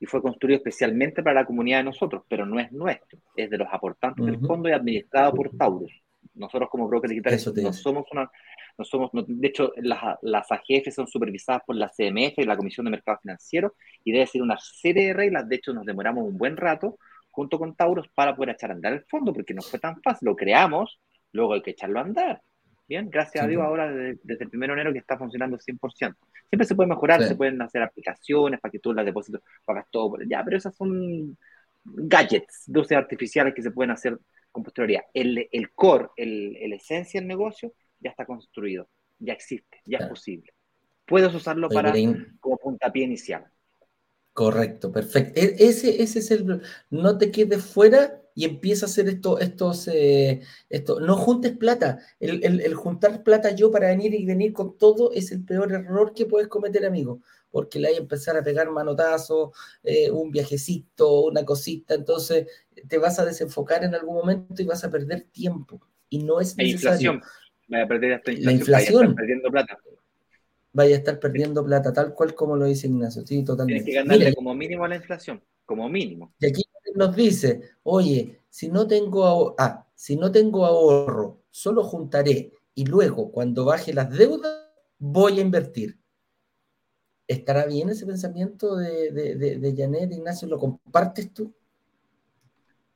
y fue construido especialmente para la comunidad de nosotros, pero no es nuestro, es de los aportantes del fondo y administrado por Taurus. Nosotros, como brokers digitales, no somos una no somos, de hecho, las, las AGF son supervisadas por la CMF, la Comisión de Mercado Financiero, y debe ser una serie de reglas. De hecho, nos demoramos un buen rato junto con Tauros para poder echar a andar el fondo, porque no fue tan fácil. Lo creamos, luego hay que echarlo a andar. Bien, gracias a Dios ahora desde, el 1 de enero que está funcionando 100%. Siempre se puede mejorar, se pueden hacer aplicaciones para que tú las deposites, pagas todo por ya, pero esas son gadgets, dosis artificiales que se pueden hacer con posterioridad. El, el core, el, el esencia del negocio ya está construido, ya existe, ya es posible. Puedes usarlo para como puntapié inicial. Correcto, perfecto. E, ese, ese es el. No te quedes fuera y empieza a hacer esto, estos. Eh, esto. No juntes plata. El, juntar plata yo para venir y venir con todo es el peor error que puedes cometer, amigo. Porque le hay a empezar a pegar manotazos, eh, un viajecito, una cosita. Entonces te vas a desenfocar en algún momento y vas a perder tiempo. Y no es necesario. inflación. Vaya a perder inflación. La inflación. Perdiendo plata. Vaya a estar perdiendo plata, tal cual como lo dice Ignacio. Sí, totalmente. Tienes que ganarle como mínimo a la inflación, como mínimo. Y aquí nos dice, oye, si no tengo ahorro, ah, si no tengo ahorro, solo juntaré y luego cuando baje las deudas voy a invertir. ¿Estará bien ese pensamiento de, de, de Janet, Ignacio? ¿Lo compartes tú?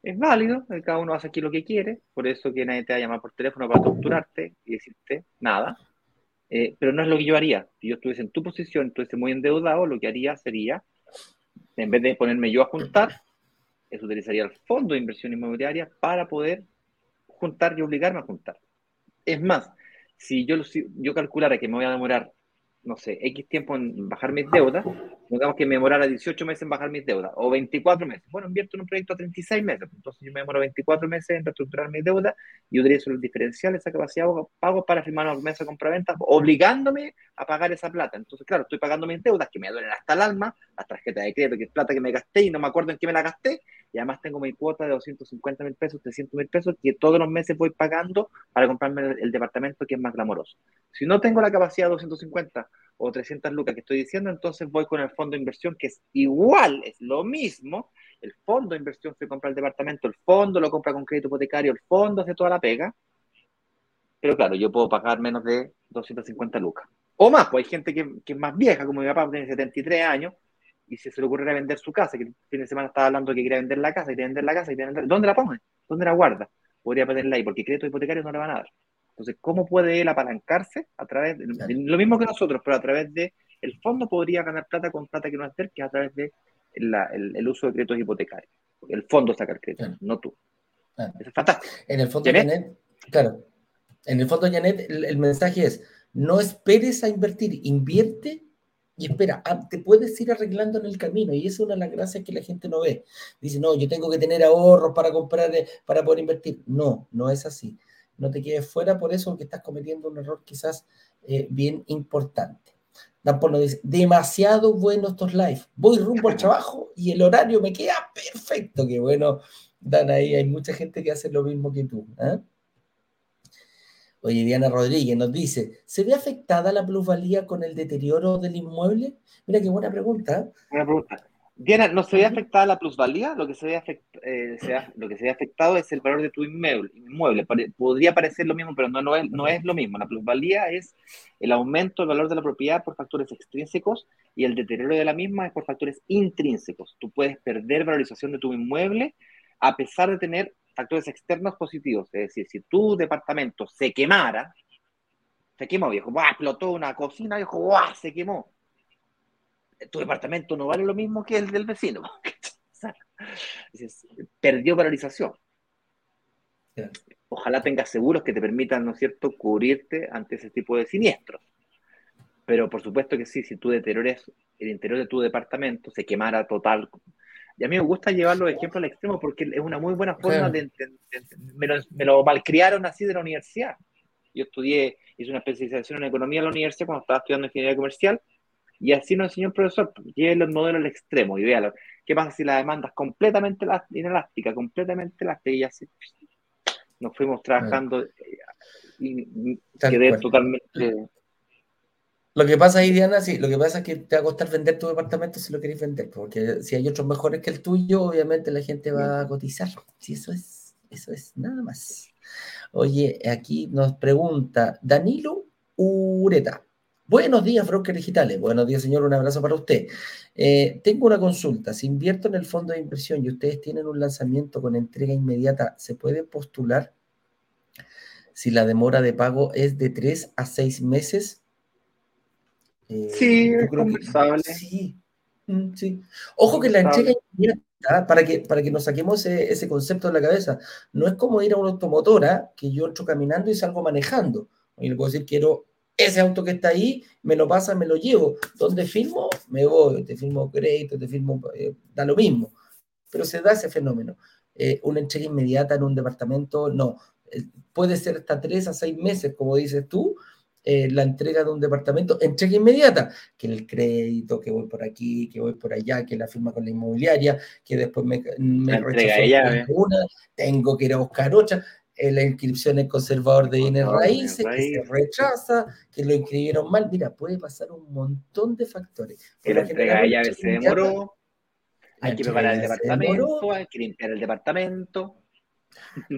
es válido, cada uno hace aquí lo que quiere, por eso que nadie te va a llamar por teléfono para torturarte y decirte nada, eh, pero no es lo que yo haría. Si yo estuviese en tu posición, estuviese muy endeudado, lo que haría sería, en vez de ponerme yo a juntar, eso utilizaría el fondo de inversión inmobiliaria para poder juntar y obligarme a juntar. Es más, si yo, yo calculara que me voy a demorar no sé, X tiempo en bajar mis deudas, digamos que me demorara 18 meses en bajar mis deudas, o 24 meses. Bueno, invierto en un proyecto a 36 meses, entonces yo me demoro 24 meses en reestructurar mis deudas y utilizo los diferenciales, esa capacidad de pago para firmar una promesa de compraventa, obligándome a pagar esa plata. Entonces, claro, estoy pagando mis deudas que me duelen hasta el alma, la tarjeta de crédito, que es plata que me gasté y no me acuerdo en qué me la gasté, y además tengo mi cuota de 250 mil pesos, 300 mil pesos, que todos los meses voy pagando para comprarme el, el departamento que es más glamoroso. Si no tengo la capacidad de 250 o 300 lucas que estoy diciendo, entonces voy con el fondo de inversión que es igual, es lo mismo. El fondo de inversión se compra el departamento, el fondo lo compra con crédito hipotecario, el fondo hace toda la pega. Pero claro, yo puedo pagar menos de 250 lucas. O más, pues hay gente que, que es más vieja, como mi papá, tiene 73 años, y si se le ocurre vender su casa, que el fin de semana estaba hablando que quería vender la casa, y vender la casa, y vender... ¿dónde la pone? ¿Dónde la guarda? Podría ponerla ahí, porque crédito hipotecario no le van a dar. Entonces, ¿cómo puede él apalancarse a través de, lo mismo que nosotros, pero a través de el fondo podría ganar plata con plata que no es de que es a través de el, uso de créditos hipotecarios. El fondo saca el crédito, no tú. Eso es fantástico. En el fondo, Janet, claro. En el fondo, Janet, el, mensaje es: no esperes a invertir, invierte y espera, ah, te puedes ir arreglando en el camino y esa es una de las gracias que la gente no ve. Dice, no, yo tengo que tener ahorros para comprar, eh, para poder invertir. No, no es así no te quedes fuera por eso, porque estás cometiendo un error quizás eh, bien importante. Dan por dice, demasiado bueno estos live. Voy rumbo al trabajo y el horario me queda perfecto. Qué bueno, Dan, ahí hay mucha gente que hace lo mismo que tú. ¿eh? Oye, Diana Rodríguez nos dice, ¿se ve afectada la plusvalía con el deterioro del inmueble? Mira qué buena pregunta. Buena pregunta. Diana, no se ve afectada la plusvalía, lo que se ve, eh, lo que se ve afectado es el valor de tu inmueble. inmueble. Podría parecer lo mismo, pero no, no, es, no es lo mismo. La plusvalía es el aumento del valor de la propiedad por factores extrínsecos y el deterioro de la misma es por factores intrínsecos. Tú puedes perder valorización de tu inmueble a pesar de tener factores externos positivos. Es decir, si tu departamento se quemara, se quemó, viejo, explotó una cocina, viejo, se quemó tu departamento no vale lo mismo que el del vecino. perdió valorización. Ojalá tengas seguros que te permitan, ¿no es cierto?, cubrirte ante ese tipo de siniestros. Pero por supuesto que sí, si tú deteriores el interior de tu departamento, se quemara total. Y a mí me gusta llevar los ejemplos al extremo porque es una muy buena forma de, me, lo, me lo malcriaron así de la universidad. Yo estudié, hice una especialización en economía en la universidad cuando estaba estudiando ingeniería comercial y así nos enseñó el profesor, lleve el modelo al extremo y véalo. ¿Qué pasa si la demanda es completamente inelástica, completamente elástica? Y así nos fuimos trabajando eh, y, quedé totalmente... Lo que pasa ahí, Diana, sí, lo que pasa es que te va a costar vender tu departamento si lo querés vender, porque si hay otros mejores que el tuyo, obviamente la gente va a cotizar. Sí, eso es, eso es nada más. Oye, aquí nos pregunta Danilo Ureta. Buenos días, brokers digitales. Buenos días, señor. Un abrazo para usted. Eh, tengo una consulta. Si invierto en el fondo de inversión y ustedes tienen un lanzamiento con entrega inmediata, ¿se puede postular si la demora de pago es de tres a seis meses? Eh, sí, es conversable. sí, mm, sí. Ojo que la entrega inmediata, para que, para que nos saquemos ese, concepto de la cabeza, no es como ir a una automotora que yo entro caminando y salgo manejando. Y le puedo decir, quiero ese auto que está ahí, me lo pasa, me lo llevo. ¿Dónde firmo? Me voy, te firmo crédito, te firmo, eh, da lo mismo. Pero se da ese fenómeno. Eh, una entrega inmediata en un departamento, no. Eh, puede ser hasta tres a seis meses, como dices tú, la entrega de un departamento, entrega inmediata, que el crédito, que voy por aquí, que voy por allá, que la firma con la inmobiliaria, que después me, me una, tengo que ir a buscar otra la inscripción en conservador de bienes raíces, que se rechaza, que lo inscribieron mal. Mira, puede pasar un montón de factores. Que la entrega de llave se demoró, hay que preparar el departamento, hay que limpiar el departamento.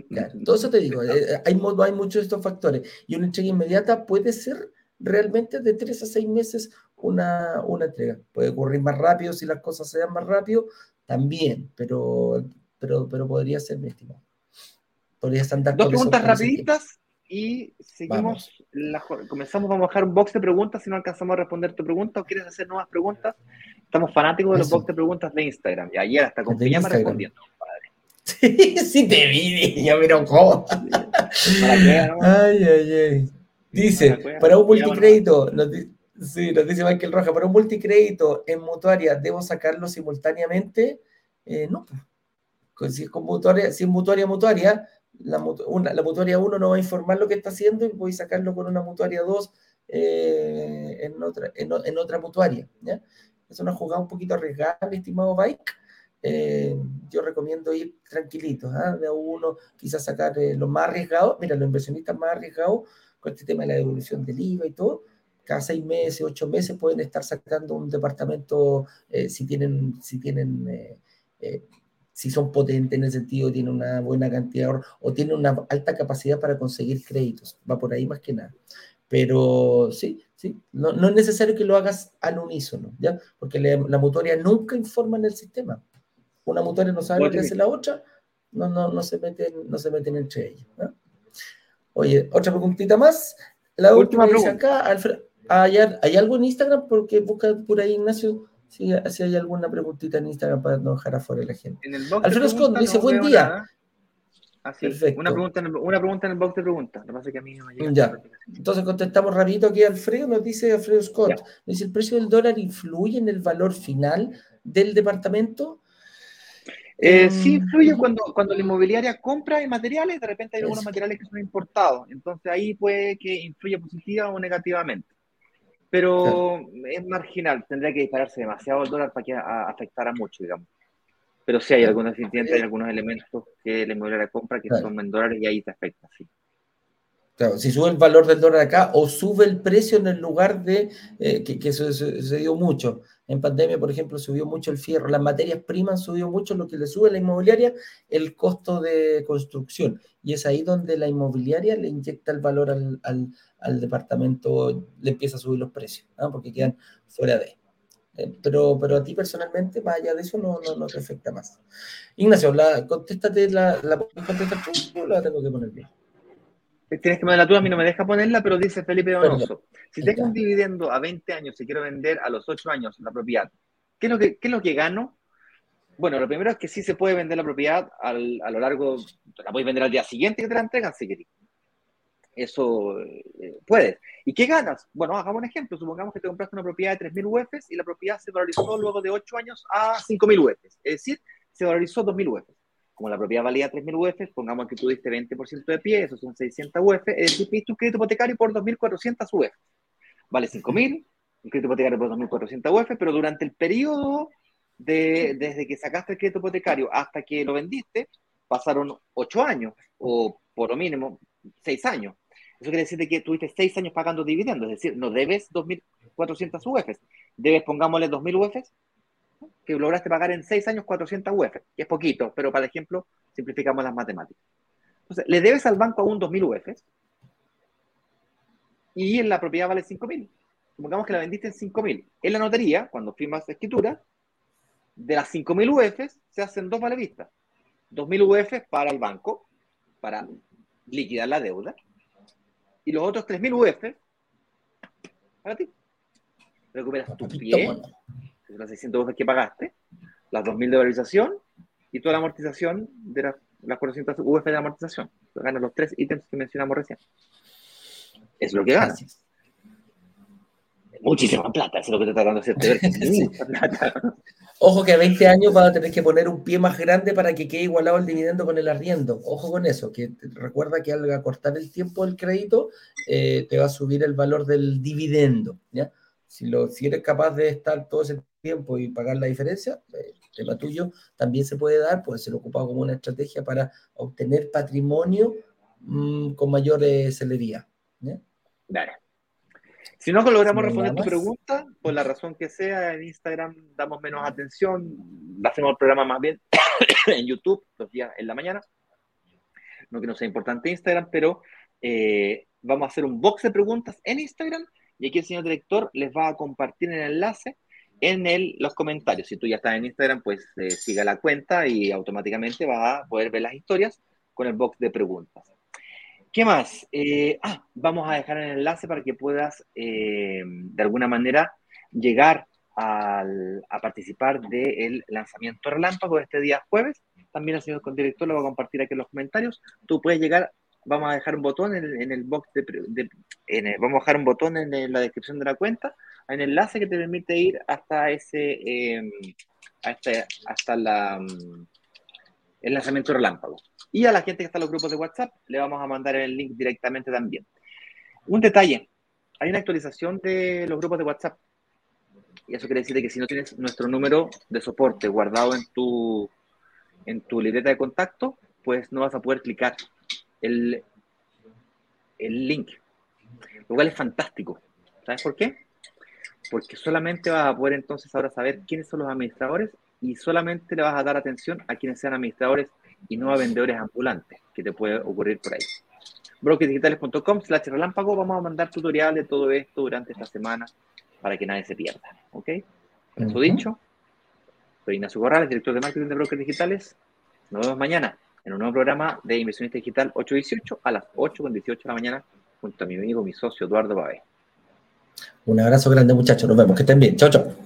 Claro, todo eso te digo, eh, hay, hay muchos de estos factores. Y una entrega inmediata puede ser realmente de tres a seis meses una, una entrega. Puede ocurrir más rápido si las cosas se dan más rápido, también, pero, pero, pero podría ser mi estimado. Dos preguntas rapiditas y seguimos. comenzamos, vamos a bajar un box de preguntas si no alcanzamos a responder tu pregunta o quieres hacer nuevas preguntas. Estamos fanáticos de los box de preguntas de Instagram. Y ayer hasta con Piñama respondiendo, Sí, sí te vi, ya me cómo. Ay, ay, ay. Dice, para un multicrédito, nos, sí, nos dice Michael Roja, para un multicrédito en mutuaria, ¿debo sacarlo simultáneamente? Eh, no, pues, si es con mutuaria, si es mutuaria, mutuaria, la, una, la mutuaria 1 no va a informar lo que está haciendo y voy a sacarlo con una mutuaria 2 eh, en, otra, en, otra mutuaria. ¿ya? Es una jugada un poquito arriesgada, mi estimado Bike. Eh, yo recomiendo ir tranquilitos, ¿ah? de uno, quizás sacar eh, lo más arriesgado. Mira, los inversionistas más arriesgados con este tema de la devolución del IVA y todo, cada seis meses, ocho meses pueden estar sacando un departamento si tienen, si tienen si son potentes en el sentido, tienen una buena cantidad de o tienen una alta capacidad para conseguir créditos. Va por ahí más que nada. Pero sí, sí, no, no es necesario que lo hagas al unísono, ¿ya? Porque la mutuaria nunca informa en el sistema. Una mutuaria no sabe lo que hace la otra, no, no, no, se, meten, no se meten entre ellos. Oye, otra preguntita más. La última, pregunta. acá, Alfred, ¿hay, ¿hay algo en Instagram? Porque busca por ahí, Ignacio si, si hay alguna preguntita en Instagram para no dejar afuera a la gente. Alfredo Scott dice, buen día. Así, Una pregunta, en el, una pregunta en el box de preguntas. Lo que pasa es que a mí no me llega. Ya. Entonces contestamos rapidito aquí Alfredo. Nos dice Alfredo Scott. dice, ¿el precio del dólar influye en el valor final del departamento? Eh, sí em, influye cuando, cuando la inmobiliaria compra materiales, de repente hay algunos materiales que son importados. Entonces ahí puede que influya positiva o negativamente pero es marginal, tendría que dispararse demasiado el dólar para que afectara mucho, digamos. Pero sí hay algunos hay algunos elementos que la inmobiliaria compra que son en dólares y ahí te afecta, sí. Claro, si sube el valor del dólar acá o sube el precio en el lugar de eh, que, que se, dio mucho. En pandemia, por ejemplo, subió mucho el fierro, las materias primas subió mucho, lo que le sube a la inmobiliaria, el costo de construcción. Y es ahí donde la inmobiliaria le inyecta el valor al, al, departamento, le empieza a subir los precios, porque quedan fuera de. Eh, pero, pero a ti personalmente, más allá de eso, no, no, no te afecta más. Ignacio, la, contéstate, la, la, contestar tú o la tengo que poner bien? Tienes que la tuya, a mí no me deja ponerla, pero dice Felipe Donoso. Si tengo un dividendo a 20 años y quiero vender a los 8 años la propiedad, ¿qué es lo que, qué es lo que gano? Bueno, lo primero es que sí se puede vender la propiedad al, a lo largo, la puedes vender al día siguiente que te la entregan si quieres. Eso eh, puedes. ¿Y qué ganas? Bueno, hagamos un ejemplo. Supongamos que te compraste una propiedad de 3.000 UFs y la propiedad se valorizó luego de 8 años a 5.000 UFs. Es decir, se valorizó 2.000 UFs como la propiedad valía 3.000 UF, pongamos que tú diste 20% de pie, eso son 600 UF, es decir, pediste un crédito hipotecario por 2.400 UF. Vale 5.000, un crédito hipotecario por 2.400 UF, pero durante el periodo de, desde que sacaste el crédito hipotecario hasta que lo vendiste, pasaron 8 años, o por lo mínimo 6 años. Eso quiere decir que tuviste 6 años pagando dividendos, es decir, no debes 2.400 UF, debes, pongámosle 2.000 UF que lograste pagar en 6 años 400 UF, que es poquito, pero para ejemplo, simplificamos las matemáticas. Entonces, le debes al banco aún 2.000 UF y en la propiedad vale 5.000. Supongamos que la vendiste en 5.000. En la notaría, cuando firmas escritura, de las 5.000 UF se hacen dos valevistas. 2.000 UF para el banco, para liquidar la deuda, y los otros 3.000 UF para ti. Recuperas tu pie, las 600 UF que pagaste, las 2.000 de valorización y toda la amortización de las 400 UF de amortización. Ganas los tres ítems que mencionamos recién. Es lo que ganas. Muchísima plata, eso es lo que te está dando hacerte Ojo que a 20 años vas a tener que poner un pie más grande para que quede igualado el dividendo con el arriendo. Ojo con eso, que recuerda que al acortar el tiempo del crédito eh, te va a subir el valor del dividendo. ¿ya? Si, lo, si eres capaz de estar todo ese tiempo y pagar la diferencia, el tema tuyo también se puede dar, puede ser ocupado como una estrategia para obtener patrimonio mm, con mayor eh, celería. Si no logramos responder tu pregunta, por la razón que sea, en Instagram damos menos atención, hacemos el programa más bien en YouTube, los días en la mañana. No que no sea importante Instagram, pero eh, vamos a hacer un box de preguntas en Instagram y aquí el señor director les va a compartir el enlace en el, los comentarios. Si tú ya estás en Instagram, pues eh, siga la cuenta y automáticamente vas a poder ver las historias con el box de preguntas. ¿Qué más? Eh, ah, vamos a dejar el enlace para que puedas eh, de alguna manera llegar a participar del lanzamiento relámpago este día jueves. También el señor director lo va a compartir aquí en los comentarios. Tú puedes llegar vamos a dejar un botón en el, box de, vamos a dejar un botón en la descripción de la cuenta, un enlace que te permite ir hasta ese em, hasta, la, mm, el lanzamiento relámpago. Y a la gente que está en los grupos de WhatsApp le vamos a mandar el link directamente también. Un detalle, hay una actualización de los grupos de WhatsApp. Y eso quiere decir que si no tienes nuestro número de soporte guardado en tu, en tu libreta de contacto, pues no vas a poder clicar el, el link, lo cual es fantástico. ¿Sabes por qué? Porque solamente vas a poder entonces ahora saber quiénes son los administradores y solamente le vas a dar atención a quienes sean administradores y no a vendedores ambulantes, que te puede ocurrir por ahí. brokerdigitales.com slash relámpago, vamos a mandar tutoriales de todo esto durante esta semana para que nadie se pierda. ¿Ok? Con eso dicho, soy Ignacio Corrales, director de marketing de Brokers Digitales. Nos vemos mañana en un nuevo programa de Inversionista Digital 818 a las 8.18 de la mañana junto a mi amigo, mi socio Eduardo Babe. Un abrazo grande muchachos, nos vemos, que estén bien, chao, chao.